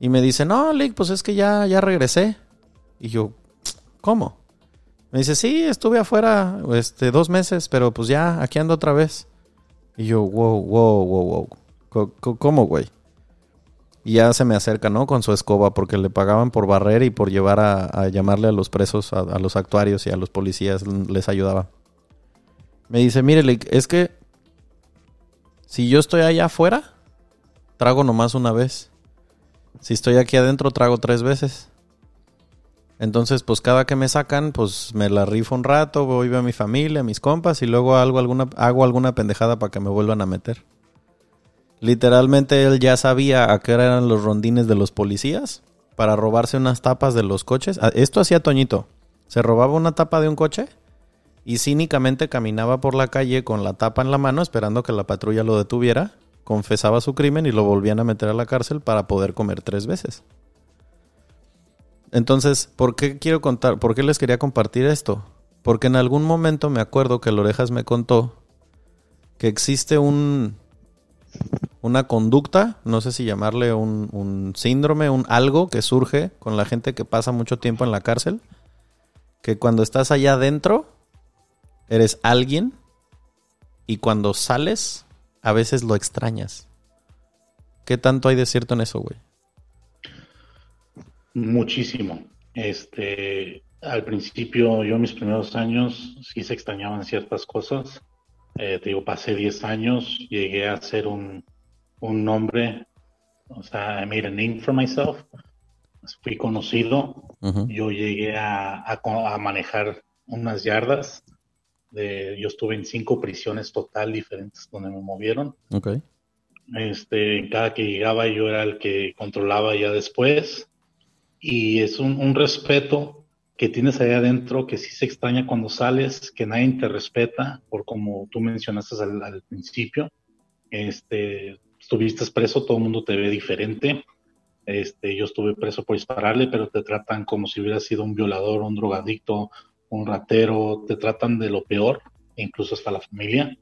Y me dice, no, Lick, pues es que ya, ya regresé. Y yo, ¿cómo? Me dice, sí, estuve afuera este, dos meses, pero pues ya, aquí ando otra vez. Y yo, wow, wow, wow, wow. ¿Cómo, güey? Y ya se me acerca, ¿no? Con su escoba, porque le pagaban por barrer y por llevar a, llamarle a los presos, a, los actuarios y a los policías, les ayudaba. Me dice, mire, es que si yo estoy allá afuera, trago nomás una vez. Si estoy aquí adentro, trago tres veces. Entonces, pues cada que me sacan, pues me la rifo un rato, voy a mi familia, a mis compas y luego hago alguna, hago alguna pendejada para que me vuelvan a meter. Literalmente él ya sabía a qué eran los rondines de los policías para robarse unas tapas de los coches. Ah, esto hacía Toñito. Se robaba una tapa de un coche y cínicamente caminaba por la calle con la tapa en la mano esperando que la patrulla lo detuviera confesaba su crimen y lo volvían a meter a la cárcel para poder comer tres veces. Entonces, ¿por qué quiero contar? ¿Por qué les quería compartir esto? Porque en algún momento me acuerdo que Lorejas me contó que existe un una conducta, no sé si llamarle un, un síndrome, un algo que surge con la gente que pasa mucho tiempo en la cárcel, que cuando estás allá adentro eres alguien y cuando sales a veces lo extrañas. ¿Qué tanto hay de cierto en eso, güey? Muchísimo. Este, al principio, yo mis primeros años sí se extrañaban ciertas cosas. Eh, te digo, pasé 10 años, llegué a ser un, un nombre, o sea, I made a name for myself. Fui conocido. Yo llegué a, a, a manejar unas yardas yo estuve en cinco prisiones total diferentes donde me movieron. Okay. Este, cada que llegaba yo era el que controlaba ya después. Y es un, respeto que tienes ahí adentro que sí se extraña cuando sales, que nadie te respeta, por como tú mencionaste al, principio. Este, estuviste preso, todo el mundo te ve diferente. Este, yo estuve preso por dispararle, pero te tratan como si hubiera sido un violador, un drogadicto, un ratero, te tratan de lo peor, incluso hasta la familia,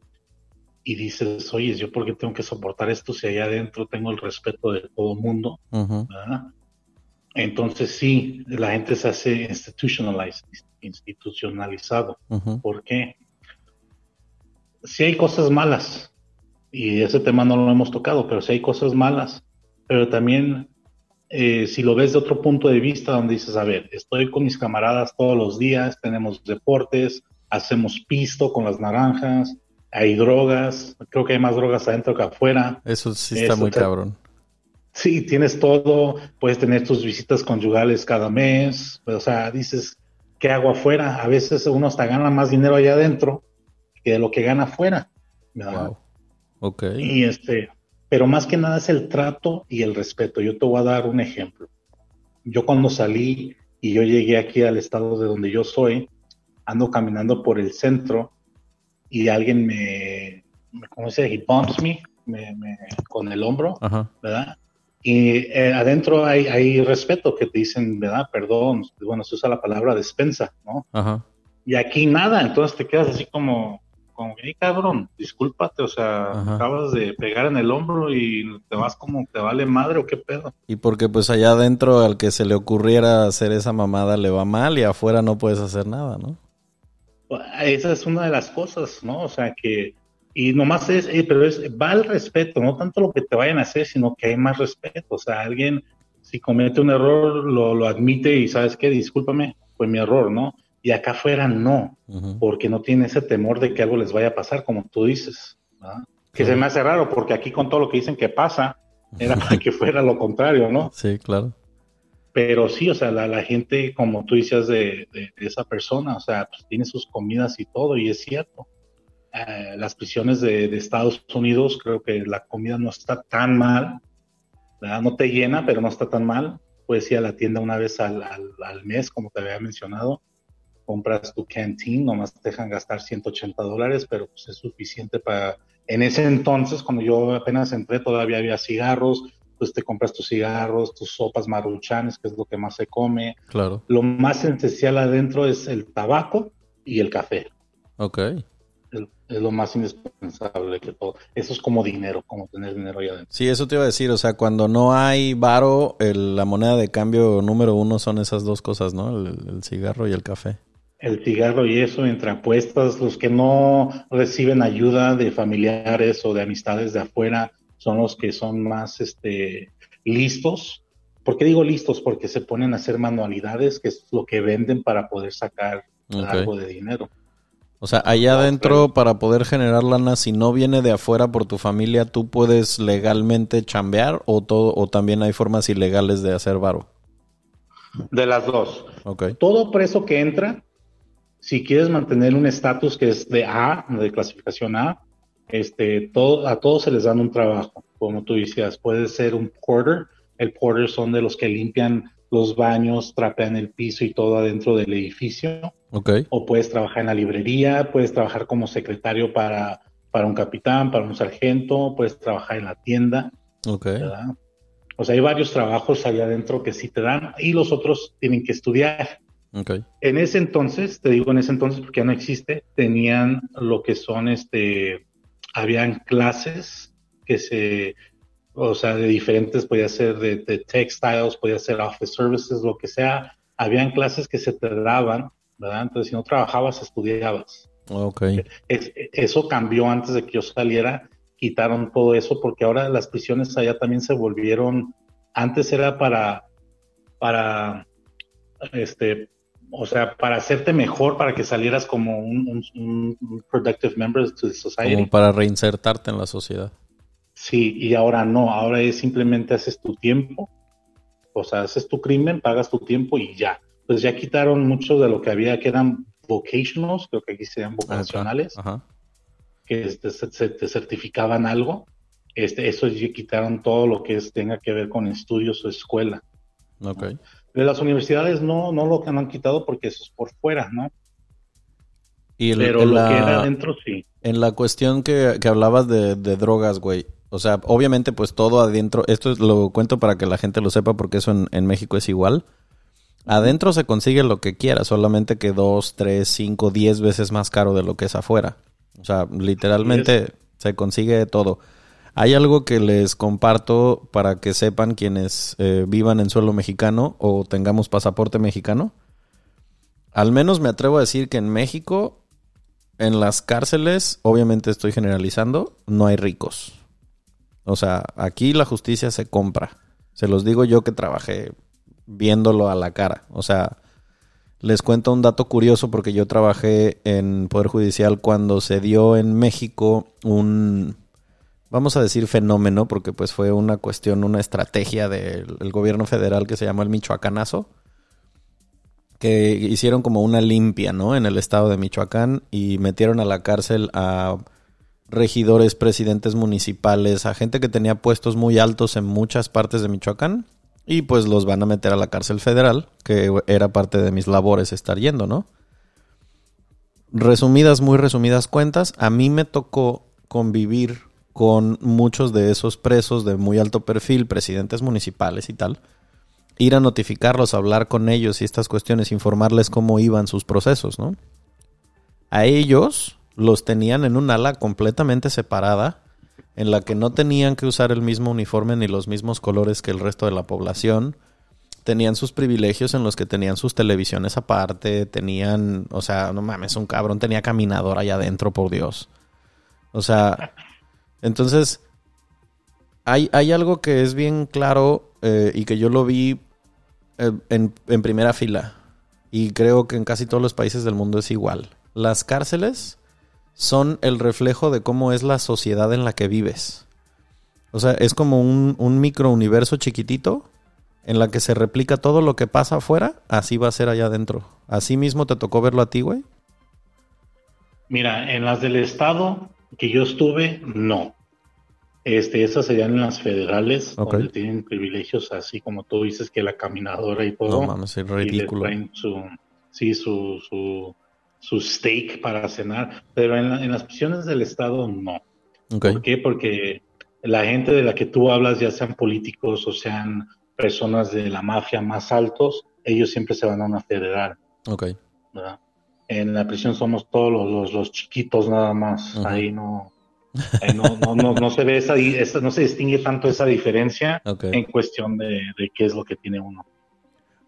y dices, oye, ¿yo por qué tengo que soportar esto si allá adentro tengo el respeto de todo el mundo? Entonces sí, la gente se hace institucionalizado. ¿Por qué? Sí hay cosas malas, y ese tema no lo hemos tocado, pero sí hay cosas malas, pero también eh, si lo ves de otro punto de vista, donde dices, a ver, estoy con mis camaradas todos los días, tenemos deportes, hacemos pisto con las naranjas, hay drogas, creo que hay más drogas adentro que afuera. Eso sí está muy cabrón. Sí, tienes todo, puedes tener tus visitas conyugales cada mes, o sea, dices, ¿qué hago afuera? A veces uno hasta gana más dinero allá adentro que de lo que gana afuera. Ok. Y este, pero más que nada es el trato y el respeto. Yo te voy a dar un ejemplo. Yo cuando salí y yo llegué aquí al estado de donde yo soy, ando caminando por el centro y alguien me, ¿cómo se dice? He bumps me, con el hombro, ¿verdad? Y eh, adentro hay, hay, respeto que te dicen, ¿verdad? Perdón, bueno, se usa la palabra despensa, ¿no? Ajá. Y aquí nada, entonces te quedas así como, como, hey cabrón, discúlpate, o sea, acabas de pegar en el hombro y te vas como te vale madre o qué pedo. Y porque pues allá adentro al que se le ocurriera hacer esa mamada le va mal y afuera no puedes hacer nada, ¿no? Esa es una de las cosas, ¿no? O sea que y nomás es, eh, pero es, va el respeto, no tanto lo que te vayan a hacer, sino que hay más respeto. O sea, alguien, si comete un error, lo, lo admite y sabes qué, discúlpame, fue mi error, ¿no? Y acá afuera no, porque no tiene ese temor de que algo les vaya a pasar, como tú dices. Que se me hace raro, porque aquí con todo lo que dicen que pasa, era para que [laughs] fuera lo contrario, ¿no? Sí, claro. Pero sí, o sea, la, la gente, como tú dices de, de, esa persona, o sea, pues tiene sus comidas y todo, y es cierto. Eh, las prisiones de, Estados Unidos, creo que la comida no está tan mal, no te llena, pero no está tan mal. Puedes ir a la tienda una vez al, al, mes, como te había mencionado, compras tu canteen, nomás te dejan gastar 180 dólares, pero pues es suficiente para... En ese entonces, cuando yo apenas entré, todavía había cigarros, pues te compras tus cigarros, tus sopas maruchanes, que es lo que más se come. Claro. Lo más esencial adentro es el tabaco y el café. Ok es lo más indispensable que todo. Eso es como dinero, como tener dinero ahí adentro. Sí, eso te iba a decir, o sea, cuando no hay varo, la moneda de cambio número uno son esas dos cosas, ¿no? El, cigarro y el café. El cigarro y eso, entre apuestas, los que no reciben ayuda de familiares o de amistades de afuera son los que son más este, listos. ¿Por qué digo listos? Porque se ponen a hacer manualidades, que es lo que venden para poder sacar algo de dinero. O sea, allá adentro, para poder generar lana, si no viene de afuera por tu familia, ¿tú puedes legalmente chambear o, todo, o también hay formas ilegales de hacer varo? De las dos. Okay. Todo preso que entra, si quieres mantener un estatus que es de A, de clasificación A, este, todo, a todos se les dan un trabajo. Como tú decías, puede ser un porter. El porter son de los que limpian los baños, trapean el piso y todo adentro del edificio. Okay. O puedes trabajar en la librería, puedes trabajar como secretario para, para un capitán, para un sargento, puedes trabajar en la tienda. Okay. O sea, hay varios trabajos allá adentro que sí te dan y los otros tienen que estudiar. Okay. En ese entonces, te digo en ese entonces porque ya no existe, tenían lo que son, este, habían clases que se, o sea, de diferentes, podía ser de, de textiles, podía ser office services, lo que sea. Habían clases que se te daban entonces, si no trabajabas, estudiabas. Ok. eso cambió antes de que yo saliera, quitaron todo eso porque ahora las prisiones allá también se volvieron, antes era para, para, este, o sea, para hacerte mejor, para que salieras como un, productive member to the society. Como para reinsertarte en la sociedad. Sí, y ahora no, ahora es simplemente haces tu tiempo, o sea, haces tu crimen, pagas tu tiempo y ya pues ya quitaron mucho de lo que había que eran vocationals, creo que aquí serían vocacionales, que te, certificaban algo. Este, eso ya quitaron todo lo que es, tenga que ver con estudios o escuela. Okay. De las universidades no, no lo que han quitado porque eso es por fuera, ¿no? Y Pero lo que era adentro sí. En la cuestión que, hablabas de, drogas, güey. O sea, obviamente, pues todo adentro. Esto lo cuento para que la gente lo sepa porque eso en, en México es igual. Adentro se consigue lo que quiera, solamente que dos, tres, cinco, diez veces más caro de lo que es afuera. O sea, literalmente se consigue todo. Hay algo que les comparto para que sepan quienes eh, vivan en suelo mexicano o tengamos pasaporte mexicano. Al menos me atrevo a decir que en México, en las cárceles, obviamente estoy generalizando, no hay ricos. O sea, aquí la justicia se compra. Se los digo yo que trabajé viéndolo a la cara. O sea, les cuento un dato curioso porque yo trabajé en Poder Judicial cuando se dio en México un, vamos a decir fenómeno, porque pues fue una cuestión, una estrategia del gobierno federal que se llamó el Michoacanazo, que hicieron como una limpia, ¿no? En el estado de Michoacán y metieron a la cárcel a regidores, presidentes municipales, a gente que tenía puestos muy altos en muchas partes de Michoacán y pues los van a meter a la cárcel federal, que era parte de mis labores estar yendo, ¿no? Resumidas, muy resumidas cuentas, a mí me tocó convivir con muchos de esos presos de muy alto perfil, presidentes municipales y tal, ir a notificarlos, hablar con ellos y estas cuestiones, informarles cómo iban sus procesos, ¿no? A ellos los tenían en un ala completamente separada, en la que no tenían que usar el mismo uniforme ni los mismos colores que el resto de la población. Tenían sus privilegios en los que tenían sus televisiones aparte, tenían, o sea, no mames, un cabrón tenía caminador allá adentro, por Dios. O sea, entonces, hay, hay algo que es bien claro eh, y que yo lo vi eh, en, en primera fila. Y creo que en casi todos los países del mundo es igual. Las cárceles son el reflejo de cómo es la sociedad en la que vives. O sea, es como un, un microuniverso chiquitito en la que se replica todo lo que pasa afuera, así va a ser allá adentro. ¿Así mismo te tocó verlo a ti, güey? Mira, en las del Estado que yo estuve, no. Este, esas serían las federales, donde tienen privilegios así como tú dices, que la caminadora y todo. No mames, es ridículo. su, sí, su, su, su steak para cenar, pero en, las prisiones del Estado no. ¿Por qué? Porque la gente de la que tú hablas, ya sean políticos o sean personas de la mafia más altos, ellos siempre se van a una federal. Ok. En la prisión somos todos los, los, chiquitos nada más. Ahí no, no, no, no, se ve esa, no se distingue tanto esa diferencia en cuestión de, de qué es lo que tiene uno.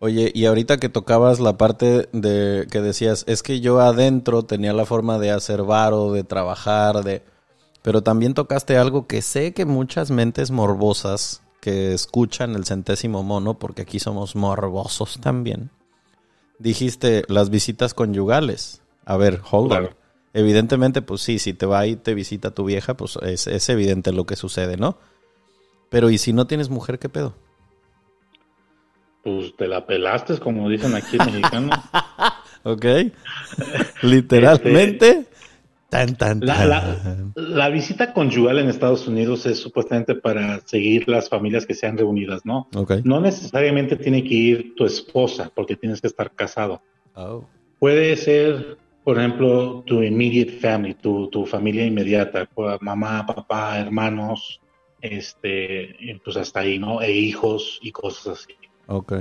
Oye, y ahorita que tocabas la parte de que decías, es que yo adentro tenía la forma de hacer varo, de trabajar, de... Pero también tocaste algo que sé que muchas mentes morbosas que escuchan el centésimo mono, porque aquí somos morbosos también, dijiste las visitas conyugales. A ver, hold Evidentemente, pues sí, si te va y te visita tu vieja, pues es, es evidente lo que sucede, ¿no? Pero ¿y si no tienes mujer, qué pedo? pues te la pelaste, como dicen aquí en mexicano. [laughs] ok. Literalmente. Tan, tan, tan. La, visita conyugal en Estados Unidos es supuestamente para seguir las familias que sean reunidas, ¿no? Okay. No necesariamente tiene que ir tu esposa, porque tienes que estar casado. Oh. Puede ser, por ejemplo, tu immediate family, tu, tu familia inmediata, mamá, papá, hermanos, este, pues hasta ahí, ¿no? E hijos y cosas así. Ok.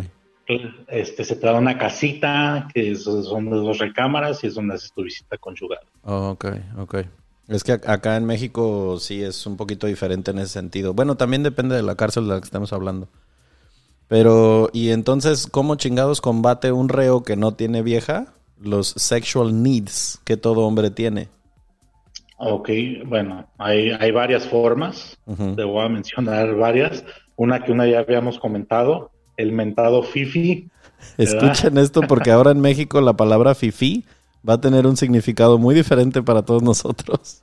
Este, se te da una casita, que son de dos recámaras y es donde haces tu visita conyugal. Oh, ok, ok. Es que acá en México sí es un poquito diferente en ese sentido. Bueno, también depende de la cárcel de la que estamos hablando. Pero, ¿y entonces cómo chingados combate un reo que no tiene vieja? Los sexual needs que todo hombre tiene. Ok, bueno, hay, hay varias formas. Te voy a mencionar varias. Una que una ya habíamos comentado, el mentado fifi. Escuchen esto porque ahora en México la palabra fifi va a tener un significado muy diferente para todos nosotros.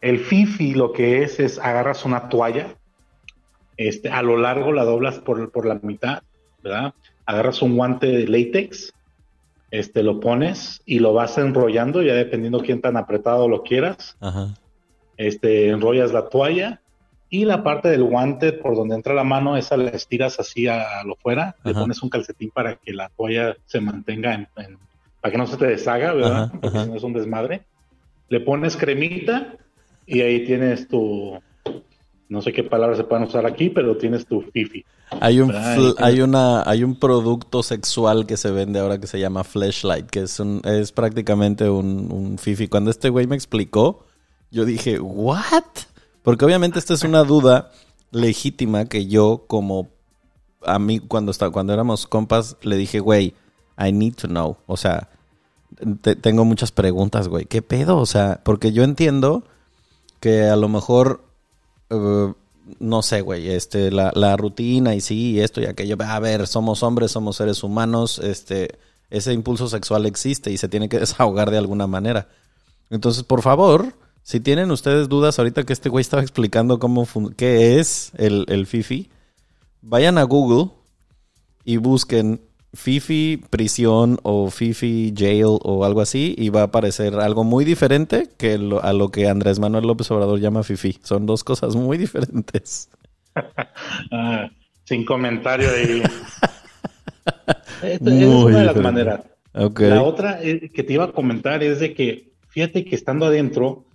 El fifi lo que es es agarras una toalla, este, a lo largo la doblas por, por la mitad, ¿verdad? Agarras un guante de látex, este, lo pones y lo vas enrollando, ya dependiendo quién tan apretado lo quieras. Este, enrollas la toalla y la parte del guante por donde entra la mano, esa la estiras así a, lo fuera, le pones un calcetín para que la toalla se mantenga en, para que no se te deshaga, ¿verdad? Porque si no es un desmadre. Le pones cremita y ahí tienes tu, no sé qué palabras se pueden usar aquí, pero tienes tu fifi. Hay un, hay una, hay un producto sexual que se vende ahora que se llama Flashlight, que es un, es prácticamente un, un fifi. Cuando este güey me explicó, yo dije, ¿what? Porque obviamente esta es una duda legítima que yo como a mí cuando, cuando éramos compas le dije, güey, I need to know. O sea, tengo muchas preguntas, güey. ¿Qué pedo? O sea, porque yo entiendo que a lo mejor, uh, no sé, güey, este, la, la, rutina y sí, esto y aquello. A ver, somos hombres, somos seres humanos, este, ese impulso sexual existe y se tiene que [laughs] desahogar de alguna manera. Entonces, por favor, si tienen ustedes dudas ahorita que este güey estaba explicando cómo qué es el, el Fifi, vayan a Google y busquen Fifi prisión o Fifi jail o algo así y va a aparecer algo muy diferente que a lo que Andrés Manuel López Obrador llama Fifi. Son dos cosas muy diferentes. [laughs] Ah, sin comentario ahí. Esta, es una de las maneras. La otra eh, que te iba a comentar es de que, fíjate que estando adentro,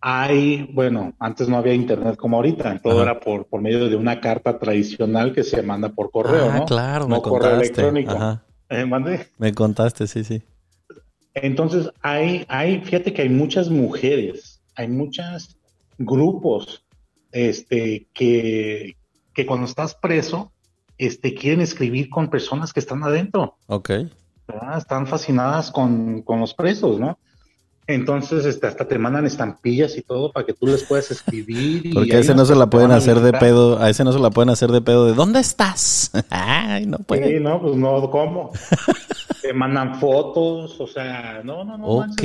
hay, bueno, antes no había internet como ahorita, todo era por, por medio de una carta tradicional que se manda por correo, ah, claro, me contaste. Eh, me contaste, sí, sí. Entonces, hay, hay, fíjate que hay muchas mujeres, hay muchos grupos, este, que, que cuando estás preso, este, quieren escribir con personas que están adentro. Ok. Están fascinadas con, con los presos, ¿no? Entonces, este, hasta te mandan estampillas y todo para que tú les puedas escribir. Porque a ese no se la pueden hacer de pedo, a ese no se la pueden hacer de pedo de ¿dónde estás? [laughs] Ay, no puede. Sí, no, pues no, ¿cómo? [laughs] te mandan fotos, o sea, no, no, no. Ok.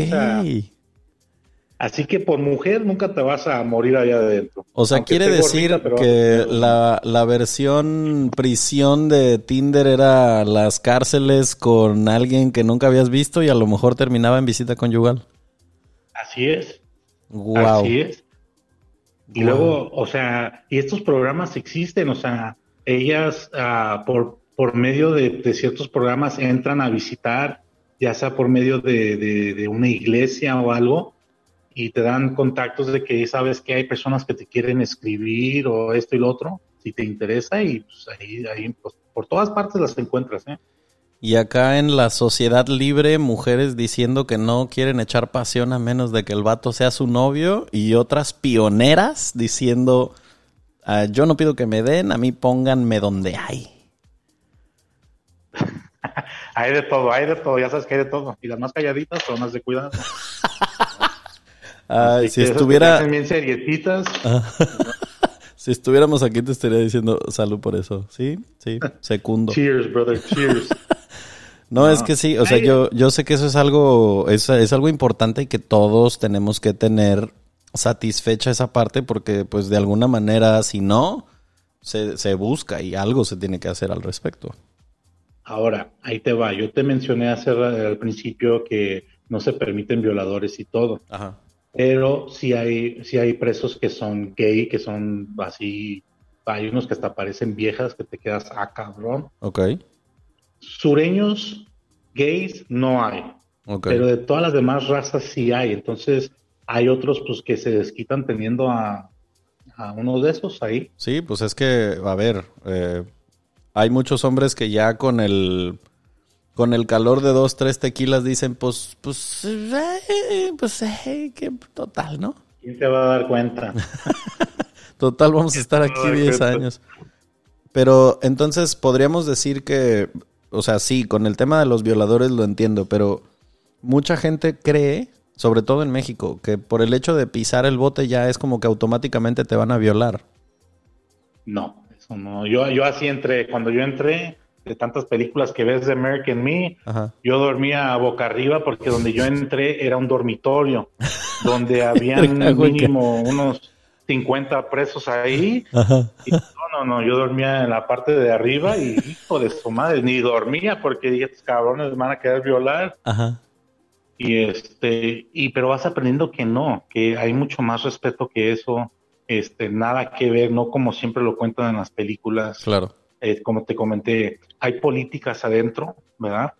así que por mujer nunca te vas a morir allá adentro. O sea, quiere decir que la, la versión prisión de Tinder era las cárceles con alguien que nunca habías visto y a lo mejor terminaba en visita conyugal. Así es. Así es. Y luego, o sea, y estos programas existen, o sea, ellas ah, por, por medio de, ciertos programas entran a visitar, ya sea por medio de, una iglesia o algo, y te dan contactos de que sabes que hay personas que te quieren escribir o esto y lo otro, si te interesa, y pues ahí, ahí pues, por todas partes las encuentras, ¿eh? Y acá en la sociedad libre, mujeres diciendo que no quieren echar pasión a menos de que el vato sea su novio. Y otras pioneras diciendo, ah, yo no pido que me den, a mí pónganme donde hay. [laughs] hay de todo, hay de todo, ya sabes que hay de todo. Y las más calladitas son las de cuidado. [laughs] si estuviera... Bien serietitas. [laughs] si estuviéramos aquí te estaría diciendo salud por eso. Sí, sí, secundo. Cheers, brother, cheers. No, es que sí, o sea, yo, yo sé que eso es algo, es, es algo importante y que todos tenemos que tener satisfecha esa parte porque pues de alguna manera si no, se, se busca y algo se tiene que hacer al respecto. Ahora, ahí te va, yo te mencioné hace al principio que no se permiten violadores y todo. Ajá. Pero sí hay, sí hay presos que son gay, que son así, hay unos que hasta parecen viejas que te quedas, ah, cabrón. Ok sureños gays no hay. Pero de todas las demás razas sí hay. Entonces, hay otros pues que se desquitan teniendo a, a uno de esos ahí. Sí, pues es que, a ver, eh, hay muchos hombres que ya con el con el calor de dos, tres tequilas dicen, pues, pues, eh, pues, eh, que total, ¿no? ¿Quién te va a dar cuenta? [laughs] total, vamos a estar aquí 10 años. Pero entonces podríamos decir que o sea, sí, con el tema de los violadores lo entiendo, pero mucha gente cree, sobre todo en México, que por el hecho de pisar el bote ya es como que automáticamente te van a violar. No, eso no. Yo, yo así entré, cuando yo entré, de tantas películas que ves de American Me, yo dormía boca arriba porque donde yo entré era un dormitorio, donde [laughs] había mínimo unos 50 presos ahí. Y, no, no, no, yo dormía en la parte de arriba y [laughs] hijo de su madre, ni dormía porque dije, estos cabrones van a querer violar. Ajá. Y este, y pero vas aprendiendo que no, que hay mucho más respeto que eso, este, nada que ver, no como siempre lo cuentan en las películas. Claro. Eh, como te comenté, hay políticas adentro, ¿verdad?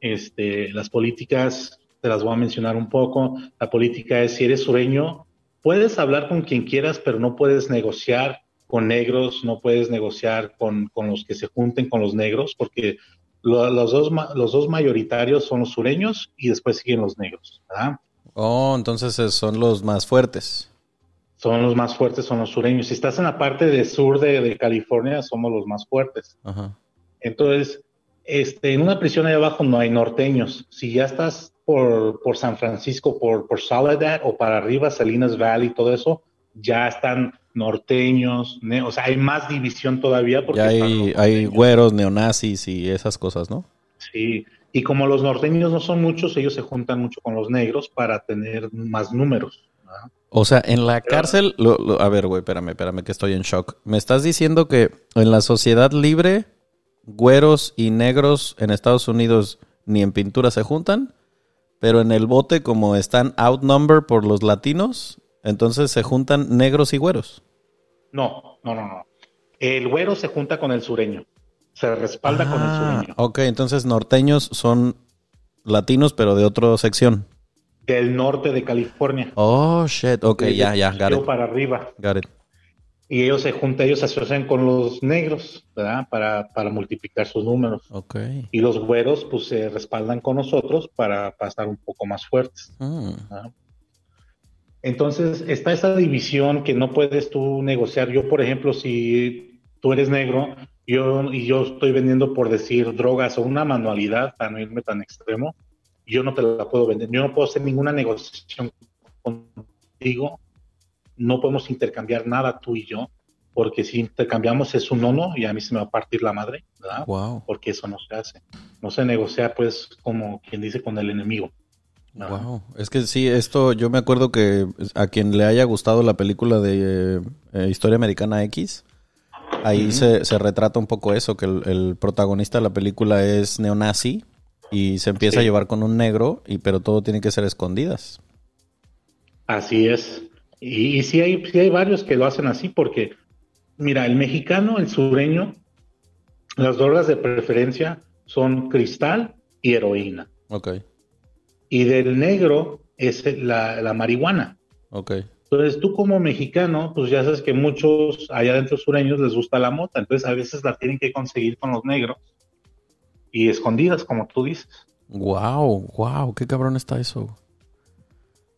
Este, las políticas, te las voy a mencionar un poco. La política es si eres sureño, puedes hablar con quien quieras, pero no puedes negociar con negros, no puedes negociar con, los que se junten con los negros, porque los, dos, los dos mayoritarios son los sureños y después siguen los negros. Oh, entonces son los más fuertes. Son los más fuertes, son los sureños. Si estás en la parte de sur de, California, somos los más fuertes. Entonces, este, en una prisión ahí abajo no hay norteños. Si ya estás por, San Francisco, por, por Soledad o para arriba, Salinas Valley, todo eso, ya están norteños, o sea, hay más división todavía. Porque hay, hay güeros, neonazis y esas cosas, ¿no? Sí, y como los norteños no son muchos, ellos se juntan mucho con los negros para tener más números. O sea, en la cárcel, a ver, güey, espérame, espérame que estoy en shock. ¿Me estás diciendo que en la sociedad libre güeros y negros en Estados Unidos ni en pintura se juntan, pero en el bote como están outnumbered por los latinos, entonces se juntan negros y güeros. No, no, no, no. El güero se junta con el sureño. Se respalda con el ah, sureño. Ok, entonces norteños son latinos, pero de otra sección. Del norte de California. Oh, shit. Ok, ya, ya, got para arriba. Got it. Y ellos se juntan, ellos se asocian con los negros, ¿verdad? Para, para multiplicar sus números. Ok. Y los güeros, pues, se respaldan con nosotros para, pasar un poco más fuertes. Mm. Entonces, está esa división que no puedes tú negociar. Yo, por ejemplo, si tú eres negro yo, y yo estoy vendiendo, por decir, drogas o una manualidad, para no irme tan extremo, yo no te la puedo vender. Yo no puedo hacer ninguna negociación contigo. No podemos intercambiar nada tú y yo, porque si intercambiamos es un no y a mí se me va a partir la madre, ¿verdad? Wow. Porque eso no se hace. No se negocia, pues, como quien dice, con el enemigo. Wow, es que sí, esto yo me acuerdo que a quien le haya gustado la película de eh, Historia Americana X, ahí se, retrata un poco eso, que el, protagonista de la película es neonazi y se empieza a llevar con un negro, y pero todo tiene que ser escondidas. Así es. Y, y sí, hay, sí hay varios que lo hacen así porque, mira, el mexicano, el sureño, las drogas de preferencia son cristal y heroína. Ok y del negro es la, la marihuana. Ok. Entonces tú como mexicano, pues ya sabes que muchos allá dentro sureños les gusta la mota, entonces a veces la tienen que conseguir con los negros y escondidas, como tú dices. Wow, wow, qué cabrón está eso.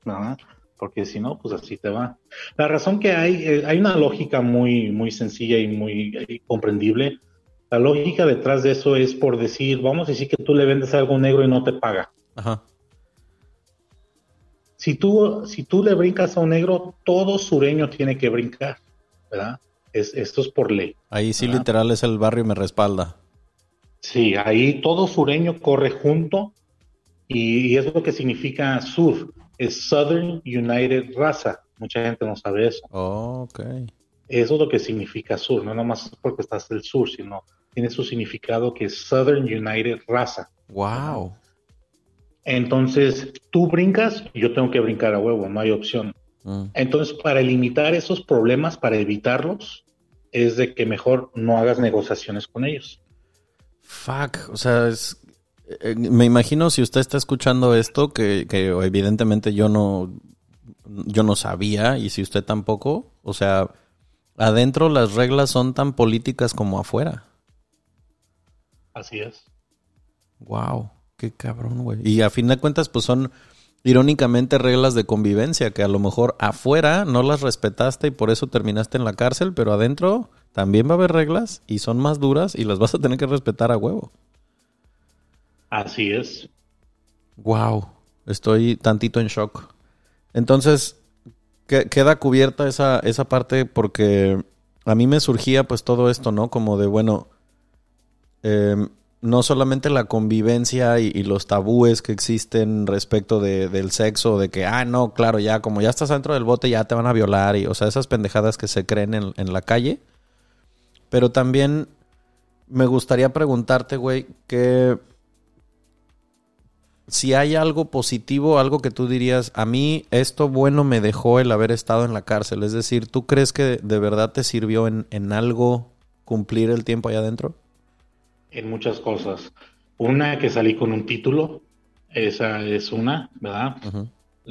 No, porque si no, pues así te va. La razón que hay, eh, hay una lógica muy, muy sencilla y muy comprendible. La lógica detrás de eso es por decir, vamos a decir que tú le vendes algo negro y no te paga. Ajá. Si tú, si tú le brincas a un negro, todo sureño tiene que brincar, ¿verdad? Es, esto es por ley. Ahí sí literal es el barrio me respalda. Sí, ahí todo sureño corre junto y, es lo que significa sur, es Southern United Raza. Mucha gente no sabe eso. Oh, ok. Eso es lo que significa sur, no nomás porque estás del sur, sino tiene su significado que es Southern United Raza. Wow. Entonces, tú brincas, yo tengo que brincar a huevo, no hay opción. Mm. Entonces, para limitar esos problemas, para evitarlos, es de que mejor no hagas negociaciones con ellos. Fuck, o sea, eh, me imagino si usted está escuchando esto, que, que, evidentemente yo no, yo no sabía, y si usted tampoco, o sea, adentro las reglas son tan políticas como afuera. Así es. Wow. Qué cabrón, güey. Y a fin de cuentas, pues son irónicamente reglas de convivencia que a lo mejor afuera no las respetaste y por eso terminaste en la cárcel, pero adentro también va a haber reglas y son más duras y las vas a tener que respetar a huevo. Así es. Wow, estoy tantito en shock. Entonces, queda cubierta esa, esa parte porque a mí me surgía pues todo esto, ¿no? Como de, bueno, eh, no solamente la convivencia y, los tabúes que existen respecto de, del sexo, de que, ah, no, claro, ya como ya estás dentro del bote ya te van a violar, y, o sea, esas pendejadas que se creen en, en la calle. Pero también me gustaría preguntarte, güey, que si hay algo positivo, algo que tú dirías, a mí esto bueno me dejó el haber estado en la cárcel. Es decir, ¿tú crees que de verdad te sirvió en, en algo cumplir el tiempo allá adentro? en muchas cosas. Una que salí con un título, esa es una, ¿verdad?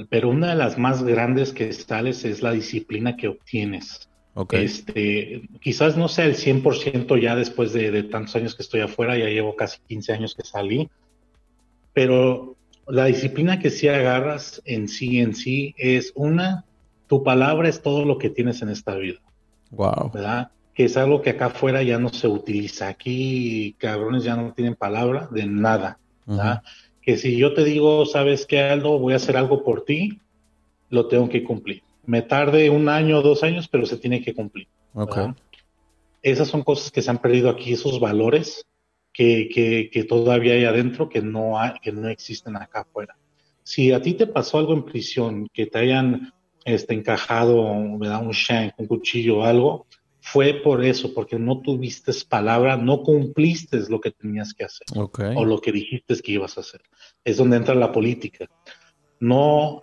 Pero una de las más grandes que sales es la disciplina que obtienes. Este, quizás no sea el 100% ya después de, tantos años que estoy afuera, ya llevo casi 15 años que salí, pero la disciplina que sí agarras en sí, en sí, es una, tu palabra es todo lo que tienes en esta vida. Wow. ¿Verdad? que es algo que acá afuera ya no se utiliza. Aquí, cabrones, ya no tienen palabra de nada. Que si yo te digo, sabes qué, Aldo, voy a hacer algo por ti, lo tengo que cumplir. Me tarde un año o dos años, pero se tiene que cumplir. Esas son cosas que se han perdido aquí, esos valores que, que, que todavía hay adentro que no, hay, que no existen acá afuera. Si a ti te pasó algo en prisión, que te hayan este, encajado, me da un shank, un cuchillo o algo, fue por eso, porque no tuviste palabra, no cumpliste lo que tenías que hacer o lo que dijiste que ibas a hacer. Es donde entra la política. No,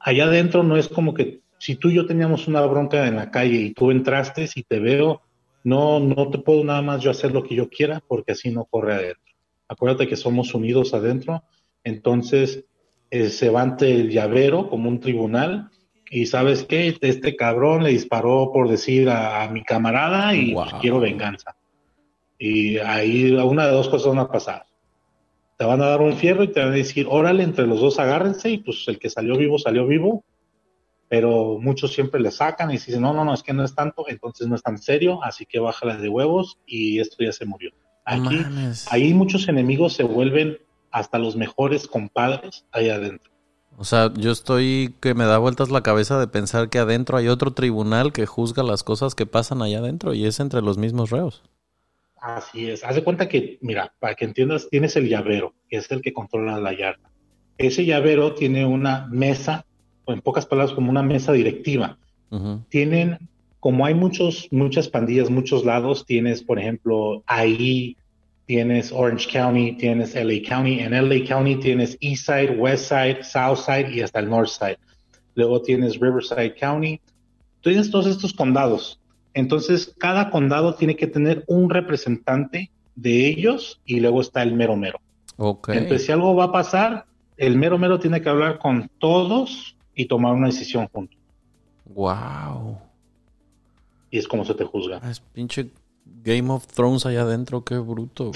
allá adentro no es como que si tú y yo teníamos una bronca en la calle y tú entraste y te veo, no, no te puedo nada más yo hacer lo que yo quiera porque así no corre adentro. Acuérdate que somos unidos adentro, entonces eh, se va ante el llavero como un tribunal y sabes qué, este cabrón le disparó por decir a, mi camarada y pues, quiero venganza. Y ahí una de dos cosas van a pasar. Te van a dar un fierro y te van a decir, órale, entre los dos agárrense y pues el que salió vivo, salió vivo. Pero muchos siempre le sacan y dicen, no, no, no, es que no es tanto, entonces no es tan serio, así que bájala de huevos y esto ya se murió. Aquí, ahí muchos enemigos se vuelven hasta los mejores compadres ahí adentro. O sea, yo estoy que me da vueltas la cabeza de pensar que adentro hay otro tribunal que juzga las cosas que pasan allá adentro y es entre los mismos reos. Así es. Haz de cuenta que, mira, para que entiendas, tienes el llavero, que es el que controla la yarda. Ese llavero tiene una mesa, o en pocas palabras, como una mesa directiva. Tienen, como hay muchos, muchas pandillas, muchos lados, tienes, por ejemplo, ahí tienes Orange County, tienes LA County, en LA County tienes East Side, West Side, South Side y hasta el North Side. Luego tienes Riverside County. Tienes todos estos condados. Entonces, cada condado tiene que tener un representante de ellos y luego está el mero mero. Okay. Entonces, si algo va a pasar, el mero mero tiene que hablar con todos y tomar una decisión juntos. Wow. Y es como se te juzga. Es pinche Game of Thrones allá adentro, qué bruto.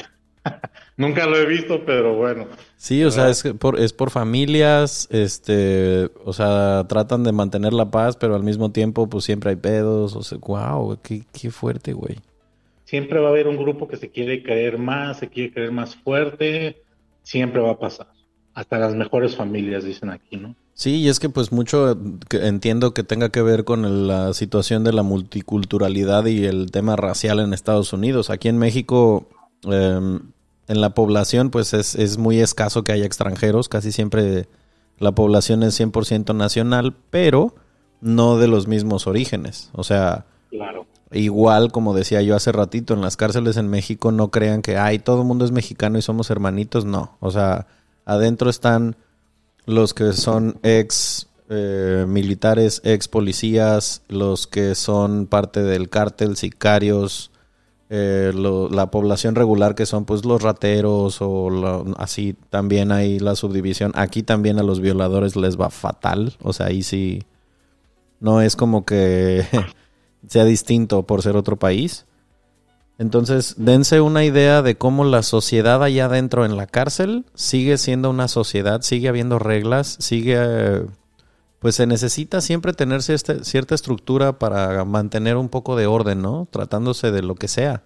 [laughs] Nunca lo he visto, pero bueno. Sí, o sea, es por, es por familias, este, o sea, tratan de mantener la paz, pero al mismo tiempo, pues siempre hay pedos, o sea, wow, qué, qué fuerte, güey. Siempre va a haber un grupo que se quiere creer más, se quiere creer más fuerte, siempre va a pasar. Hasta las mejores familias, dicen aquí, ¿no? Sí, y es que pues mucho entiendo que tenga que ver con la situación de la multiculturalidad y el tema racial en Estados Unidos. Aquí en México, em, en la población, pues es, es muy escaso que haya extranjeros, casi siempre la población es 100% nacional, pero no de los mismos orígenes. O sea, igual como decía yo hace ratito, en las cárceles en México no crean que, ay, todo el mundo es mexicano y somos hermanitos, no. O sea, adentro están los que son ex eh, militares, ex policías, los que son parte del cártel, sicarios, eh, la población regular que son pues los rateros o así también hay la subdivisión. Aquí también a los violadores les va fatal, o sea, ahí sí no es como que [laughs] sea distinto por ser otro país. Entonces, dense una idea de cómo la sociedad allá adentro en la cárcel sigue siendo una sociedad, sigue habiendo reglas, sigue... Pues se necesita siempre tener cierta, estructura para mantener un poco de orden, ¿no? Tratándose de lo que sea.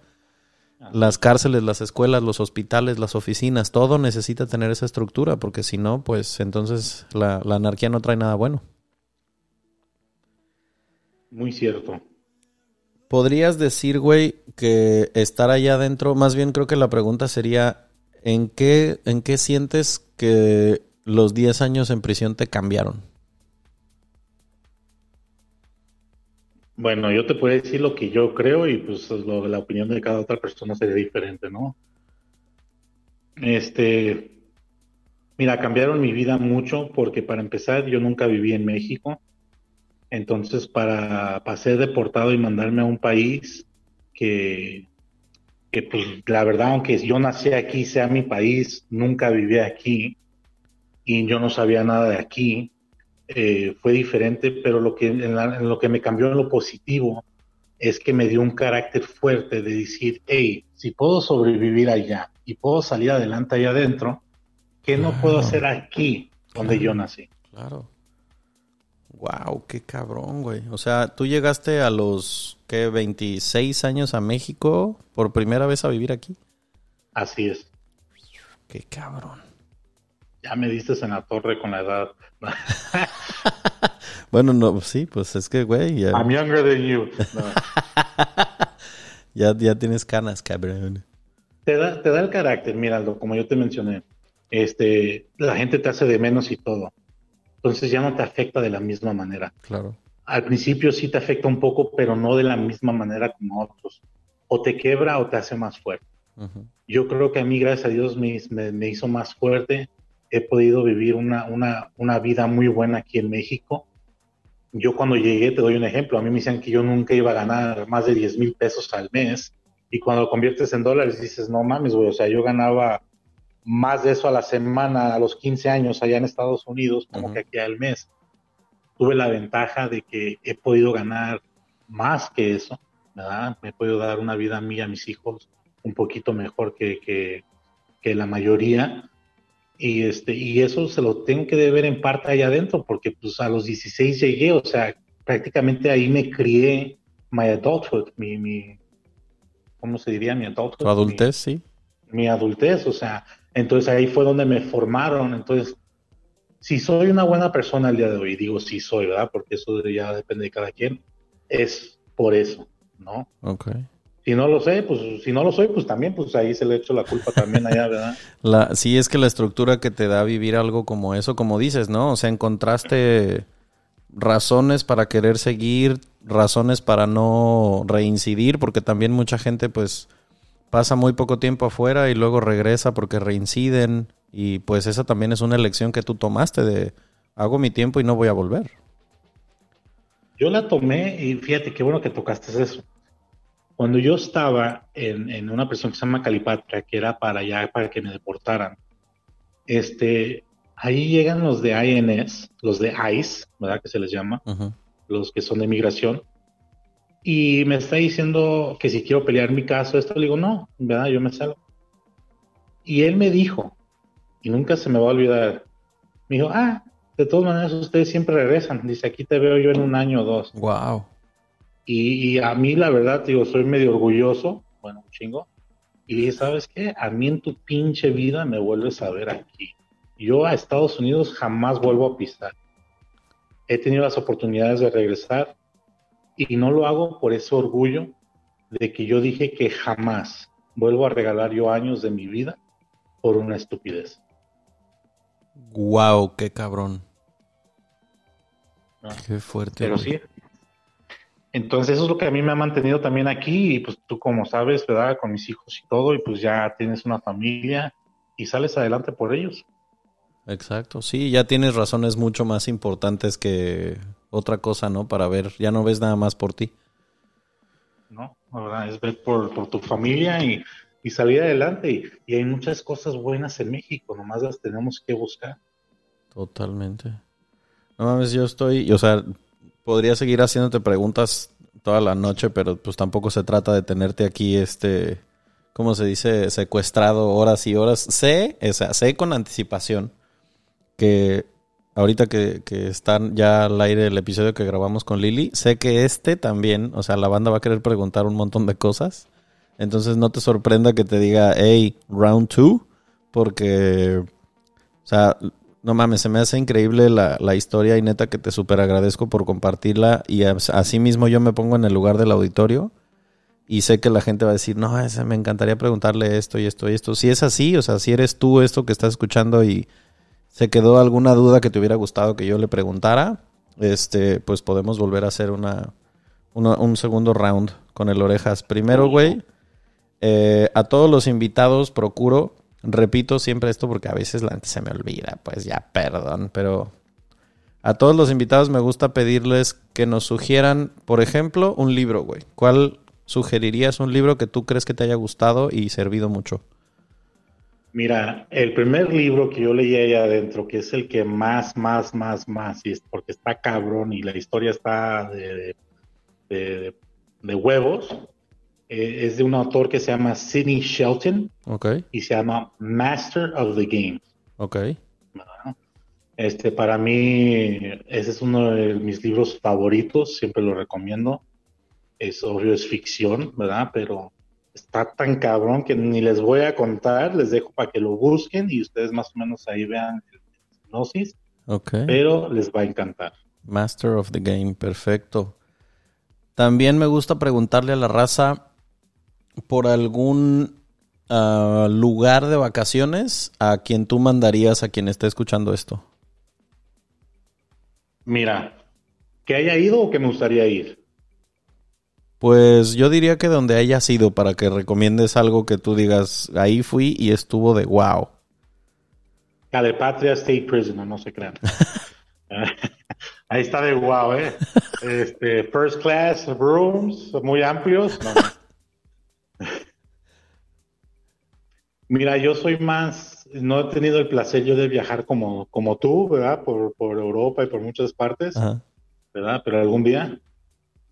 Las cárceles, las escuelas, los hospitales, las oficinas, todo necesita tener esa estructura, porque si no, pues entonces la, la anarquía no trae nada bueno. Muy cierto. ¿Podrías decir, güey, que estar allá adentro, más bien creo que la pregunta sería, ¿en qué, en qué sientes que los 10 años en prisión te cambiaron? Bueno, yo te puedo decir lo que yo creo y pues la opinión de cada otra persona sería diferente, ¿no? Este, mira, cambiaron mi vida mucho porque para empezar yo nunca viví en México. Entonces, para, ser deportado y mandarme a un país que, que, pues, la verdad, aunque yo nací aquí, sea mi país, nunca viví aquí y yo no sabía nada de aquí, eh, fue diferente, pero lo que, en, lo que me cambió en lo positivo es que me dio un carácter fuerte de decir, hey, si puedo sobrevivir allá y puedo salir adelante allá adentro, ¿qué no puedo hacer aquí donde yo nací? Claro. Wow, qué cabrón, güey. O sea, tú llegaste a los, ¿qué? 26 años a México por primera vez a vivir aquí. Así es. Qué cabrón. Ya me diste en la torre con la edad. [laughs] bueno, no, sí, pues es que, güey. Ya... I'm younger than you. [laughs] ya, ya tienes canas, cabrón. Te da, te da el carácter, míralo, como yo te mencioné. Este, la gente te hace de menos y todo entonces ya no te afecta de la misma manera. Claro. al principio sí te afecta un poco, pero no de la misma manera como otros. O te quebra o te hace más fuerte. Yo creo que a mí, gracias a Dios, me, me, hizo más fuerte. He podido vivir una, una, una, vida muy buena aquí en México. Yo cuando llegué, te doy un ejemplo, a mí me decían que yo nunca iba a ganar más de 10 mil pesos al mes. Y cuando lo conviertes en dólares dices, no mames, güey, o sea, yo ganaba más de eso a la semana a los 15 años allá en Estados Unidos, como que aquí al mes. Tuve la ventaja de que he podido ganar más que eso, ¿verdad? Me he podido dar una vida a mí y a mis hijos un poquito mejor que, que, la mayoría. Y, este, y eso se lo tengo que deber en parte ahí adentro, porque pues a los 16 llegué, o sea, prácticamente ahí me crié my adulthood, mi, mi ¿cómo se diría? Mi adulthood. Tu adultez, sí. Mi adultez, o sea, entonces ahí fue donde me formaron. Entonces, si soy una buena persona el día de hoy, digo si soy, ¿verdad? Porque eso ya depende de cada quien, es por eso, ¿no? Ok. Si no lo sé, pues si no lo soy, pues también, pues ahí se le echo la culpa también allá, ¿verdad? [laughs] La, sí, es que la estructura que te da vivir algo como eso, como dices, ¿no? O sea, encontraste razones para querer seguir, razones para no reincidir, porque también mucha gente, pues, pasa muy poco tiempo afuera y luego regresa porque reinciden. Y pues esa también es una elección que tú tomaste de hago mi tiempo y no voy a volver. Yo la tomé y fíjate qué bueno que tocaste eso. Cuando yo estaba en, una prisión que se llama Calipatra, que era para allá, para que me deportaran, este, ahí llegan los de INS, los de ICE, ¿verdad? Que se les llama, los que son de migración, y me está diciendo que si quiero pelear mi caso, esto le digo, no, ¿verdad? Yo me salgo. Y él me dijo, y nunca se me va a olvidar, me dijo, ah, de todas maneras ustedes siempre regresan, dice, aquí te veo yo en un año o dos. Wow. Y, a mí, la verdad, digo, soy medio orgulloso, bueno, un chingo. Y dije, ¿sabes qué? A mí en tu pinche vida me vuelves a ver aquí. Yo a Estados Unidos jamás vuelvo a pisar. He tenido las oportunidades de regresar y no lo hago por ese orgullo de que yo dije que jamás vuelvo a regalar yo años de mi vida por una estupidez. Wow, qué cabrón. Ah. Qué fuerte. Pero sí, entonces eso es lo que a mí me ha mantenido también aquí y pues tú como sabes, ¿verdad? Con mis hijos y todo y pues ya tienes una familia y sales adelante por ellos. Exacto, sí, ya tienes razones mucho más importantes que otra cosa, ¿no? Para ver, ya no ves nada más por ti. No, la verdad es ver por, tu familia y, salir adelante y, y, hay muchas cosas buenas en México, nomás las tenemos que buscar. Totalmente. No mames, yo estoy, o sea, podría seguir haciéndote preguntas toda la noche, pero pues tampoco se trata de tenerte aquí, este, ¿cómo se dice? Secuestrado horas y horas. Sé, o sea, sé con anticipación que ahorita que, que están ya al aire el episodio que grabamos con Lili, sé que este también, o sea, la banda va a querer preguntar un montón de cosas. Entonces no te sorprenda que te diga, hey, round two, porque, o sea, no mames, se me hace increíble la, historia y neta que te súper agradezco por compartirla y así mismo yo me pongo en el lugar del auditorio y sé que la gente va a decir, no, ese, me encantaría preguntarle esto y esto y esto. Si es así, o sea, si eres tú esto que estás escuchando y se quedó alguna duda que te hubiera gustado que yo le preguntara, este, pues podemos volver a hacer una, un segundo round con el orejas. Primero, güey, eh, a todos los invitados procuro Repito siempre esto porque a veces la gente se me olvida, pues ya, perdón, pero a todos los invitados me gusta pedirles que nos sugieran, por ejemplo, un libro, güey. ¿Cuál sugerirías un libro que tú crees que te haya gustado y servido mucho? Mira, el primer libro que yo leí ahí adentro, que es el que más, más, más, más, y es porque está cabrón y la historia está de, de, de huevos, eh, es de un autor que se llama Sidney Shelton. Y se llama Master of the Game. Ok. Este, para mí, ese es uno de mis libros favoritos, siempre lo recomiendo. Es obvio, es ficción, ¿verdad? Pero está tan cabrón que ni les voy a contar, les dejo para que lo busquen y ustedes más o menos ahí vean el hipnosis. Ok. Pero les va a encantar. Master of the Game, perfecto. También me gusta preguntarle a la raza por algún ah, lugar de vacaciones a quien tú mandarías a quien esté escuchando esto? Mira, ¿Que haya ido o que me gustaría ir? Pues yo diría que donde haya sido para que recomiendes algo que tú digas, ahí fui y estuvo de wow. Patria State Prison, no se crean. [laughs] ahí está de wow, ¿eh? Este, first class rooms, muy amplios. Mira, yo soy más, no he tenido el placer yo de viajar como, como tú, ¿verdad? Por, por Europa y por muchas partes, ¿verdad? Pero algún día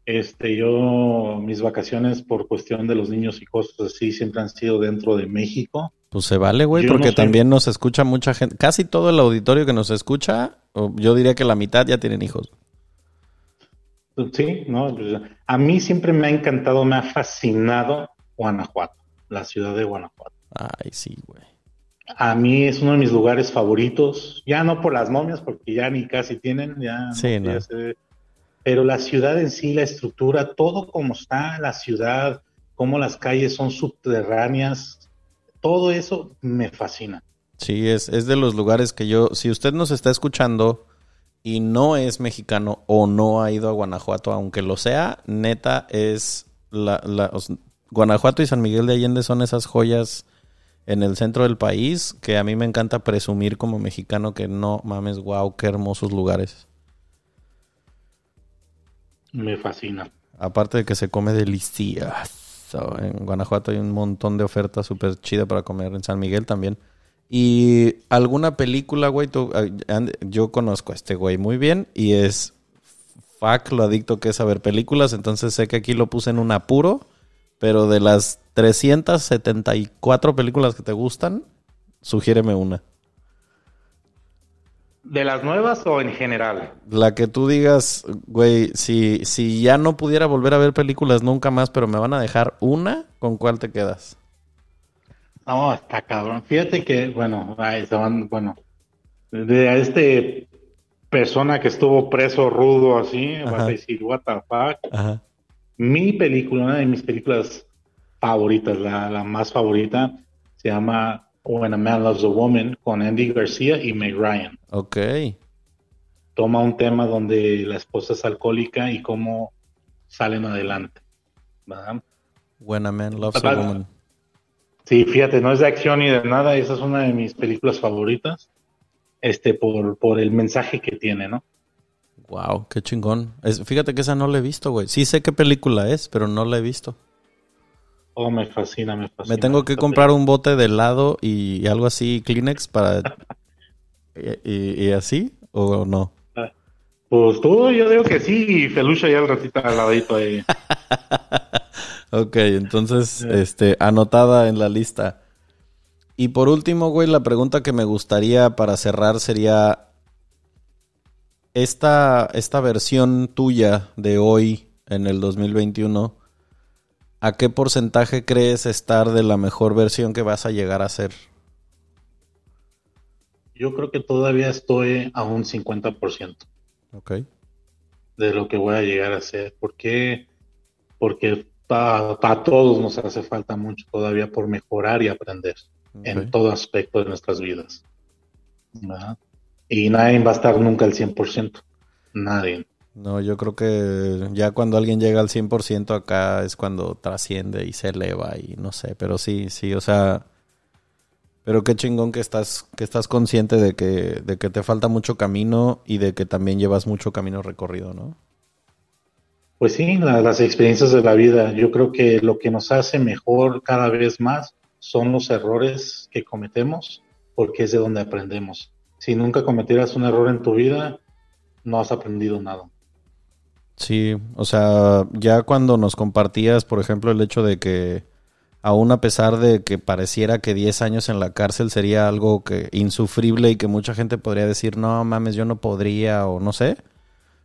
este, yo, mis vacaciones por cuestión de los niños y cosas así siempre han sido dentro de México. Pues se vale, güey, porque también nos escucha mucha gente. Casi todo el auditorio que nos escucha, yo diría que la mitad ya tienen hijos. Sí, no, pues, a mí siempre me ha encantado, me ha fascinado Guanajuato, la ciudad de Guanajuato. Ay, sí, güey. A mí es uno de mis lugares favoritos, ya no por las momias, porque ya ni casi tienen, ya, sí, no, pero la ciudad en sí, la estructura, todo como está la ciudad, cómo las calles son subterráneas, todo eso me fascina. Sí, es, es de los lugares que yo, si usted nos está escuchando y no es mexicano o no ha ido a Guanajuato, aunque lo sea, neta es la, la Guanajuato y San Miguel de Allende son esas joyas en el centro del país que a mí me encanta presumir como mexicano que no mames, wow, qué hermosos lugares. Me fascina. Aparte de que se come delicioso. En Guanajuato hay un montón de ofertas súper chidas para comer. En San Miguel también. Y alguna película, güey, yo conozco a este güey muy bien y es fuck lo adicto que es a ver películas, entonces sé que aquí lo puse en un apuro, pero de las 374 películas que te gustan, sugiéreme una. ¿De las nuevas o en general? La que tú digas, güey, si, si ya no pudiera volver a ver películas nunca más, pero me van a dejar una, ¿con cuál te quedas? No, está cabrón. Fíjate que, bueno, ahí se van, bueno, de este persona que estuvo preso rudo así, vas a decir, what the fuck. Mi película, una de mis películas favoritas, la, la más favorita, se llama When a Man Loves a Woman con Andy García y Meg Ryan. Ok. Toma un tema donde la esposa es alcohólica y cómo salen adelante. ¿verdad? When a Man Loves a Woman. Sí, fíjate, no es de acción ni de nada, esa es una de mis películas favoritas, este, por, por el mensaje que tiene, ¿no? Wow, qué chingón. fíjate que esa no la he visto, güey. Sí sé qué película es, pero no la he visto. Oh, me fascina, me fascina. Me tengo que comprar un bote de helado y algo así, Kleenex, para... [laughs] y, así o no? Pues todo yo digo que sí, y Felucha ya el ratito al ladito ahí. [laughs] ok, entonces, este, anotada en la lista. Y por último, güey, la pregunta que me gustaría para cerrar sería, esta, esta versión tuya de hoy, en el 2021, ¿a qué porcentaje crees estar de la mejor versión que vas a llegar a ser? Yo creo que todavía estoy a un 50%. Ok. De lo que voy a llegar a ser. ¿Por qué? Porque para todos nos hace falta mucho todavía por mejorar y aprender en todo aspecto de nuestras vidas. Y nadie va a estar nunca al 100%. Nadie. No, yo creo que ya cuando alguien llega al 100% acá es cuando trasciende y se eleva y no sé, pero sí, sí, o sea, pero qué chingón que estás que estás consciente de que de que te falta mucho camino y de que también llevas mucho camino recorrido, ¿no? Pues sí, las experiencias de la vida, yo creo que lo que nos hace mejor cada vez más son los errores que cometemos, porque es de donde aprendemos. Si nunca cometieras un error en tu vida, no has aprendido nada. Sí, o sea, ya cuando nos compartías, por ejemplo, el hecho de que aún a pesar de que pareciera que 10 años en la cárcel sería algo que insufrible y que mucha gente podría decir, no mames, yo no podría o no sé.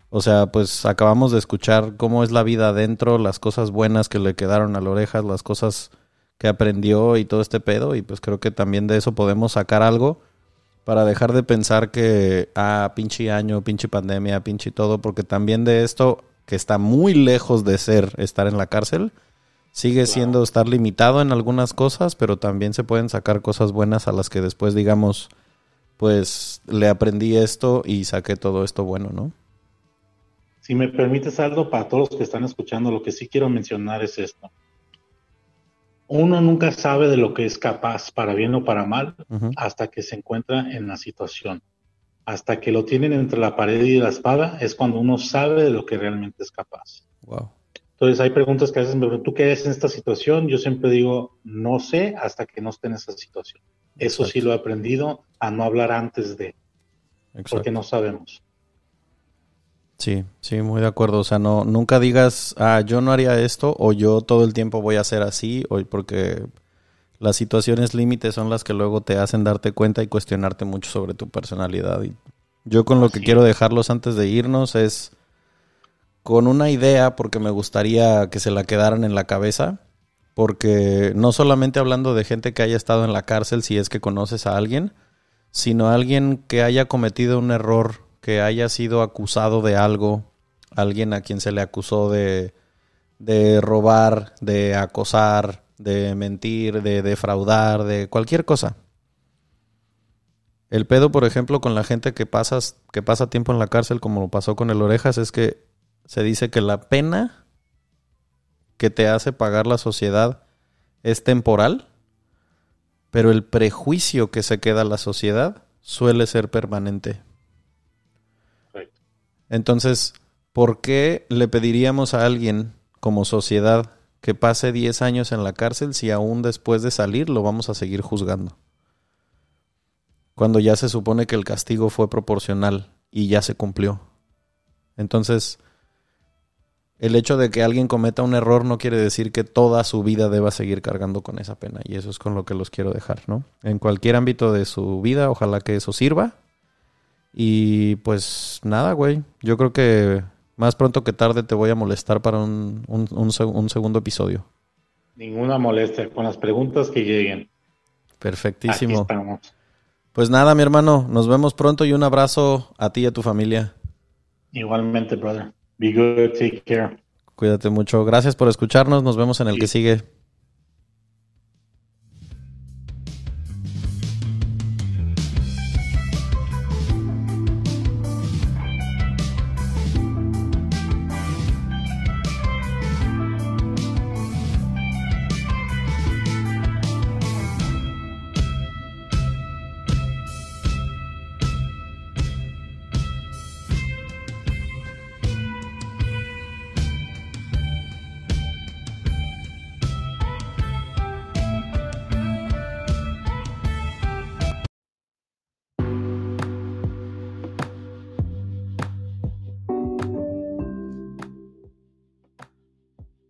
O sea, pues acabamos de escuchar cómo es la vida adentro, las cosas buenas que le quedaron a la oreja, las cosas que aprendió y todo este pedo. Y pues creo que también de eso podemos sacar algo para dejar de pensar que, ah, pinche año, pinche pandemia, pinche todo, porque también de esto, que está muy lejos de ser estar en la cárcel, sigue siendo estar limitado en algunas cosas, pero también se pueden sacar cosas buenas a las que después digamos, pues le aprendí esto y saqué todo esto bueno, ¿no? Si me permites algo para todos los que están escuchando, lo que sí quiero mencionar es esto. Uno nunca sabe de lo que es capaz, para bien o para mal, hasta que se encuentra en la situación. Hasta que lo tienen entre la pared y la espada, es cuando uno sabe de lo que realmente es capaz. Wow. Entonces hay preguntas que a veces me preguntan, ¿tú qué eres en esta situación? Yo siempre digo, no sé hasta que no esté en esa situación. Eso sí lo he aprendido a no hablar antes de, porque no sabemos. Sí, sí, muy de acuerdo. O sea, no, nunca digas, ah, yo no haría esto o yo todo el tiempo voy a hacer así, o porque las situaciones límites son las que luego te hacen darte cuenta y cuestionarte mucho sobre tu personalidad. Y yo con lo que quiero dejarlos antes de irnos es con una idea, porque me gustaría que se la quedaran en la cabeza, porque no solamente hablando de gente que haya estado en la cárcel, si es que conoces a alguien, sino alguien que haya cometido un error que haya sido acusado de algo, alguien a quien se le acusó de, de robar, de acosar, de mentir, de defraudar, de cualquier cosa. El pedo, por ejemplo, con la gente que, pasas, que pasa tiempo en la cárcel, como lo pasó con el Orejas, es que se dice que la pena que te hace pagar la sociedad es temporal, pero el prejuicio que se queda la sociedad suele ser permanente. Entonces, ¿por qué le pediríamos a alguien como sociedad que pase 10 años en la cárcel si aún después de salir lo vamos a seguir juzgando? Cuando ya se supone que el castigo fue proporcional y ya se cumplió. Entonces, el hecho de que alguien cometa un error no quiere decir que toda su vida deba seguir cargando con esa pena. Y eso es con lo que los quiero dejar, ¿no? En cualquier ámbito de su vida, ojalá que eso sirva y pues nada, güey. Yo creo que más pronto que tarde te voy a molestar para un, un, segundo episodio. Ninguna molestia, con las preguntas que lleguen. Perfectísimo. Pues nada, mi hermano, nos vemos pronto y un abrazo a ti y a tu familia. Igualmente, brother. Be good, take care. Cuídate mucho. Gracias por escucharnos. Nos vemos en el que sigue.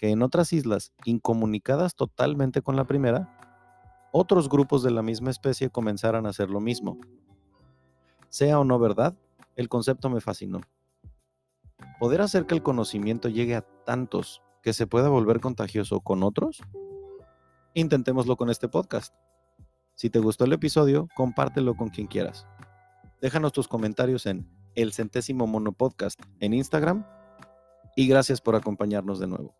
que en otras islas, incomunicadas totalmente con la primera, otros grupos de la misma especie comenzaran a hacer lo mismo. Sea o no verdad, el concepto me fascinó. ¿Poder hacer que el conocimiento llegue a tantos que se pueda volver contagioso con otros? Intentémoslo con este podcast. Si te gustó el episodio, compártelo con quien quieras. Déjanos tus comentarios en el centésimo mono podcast en Instagram y gracias por acompañarnos de nuevo.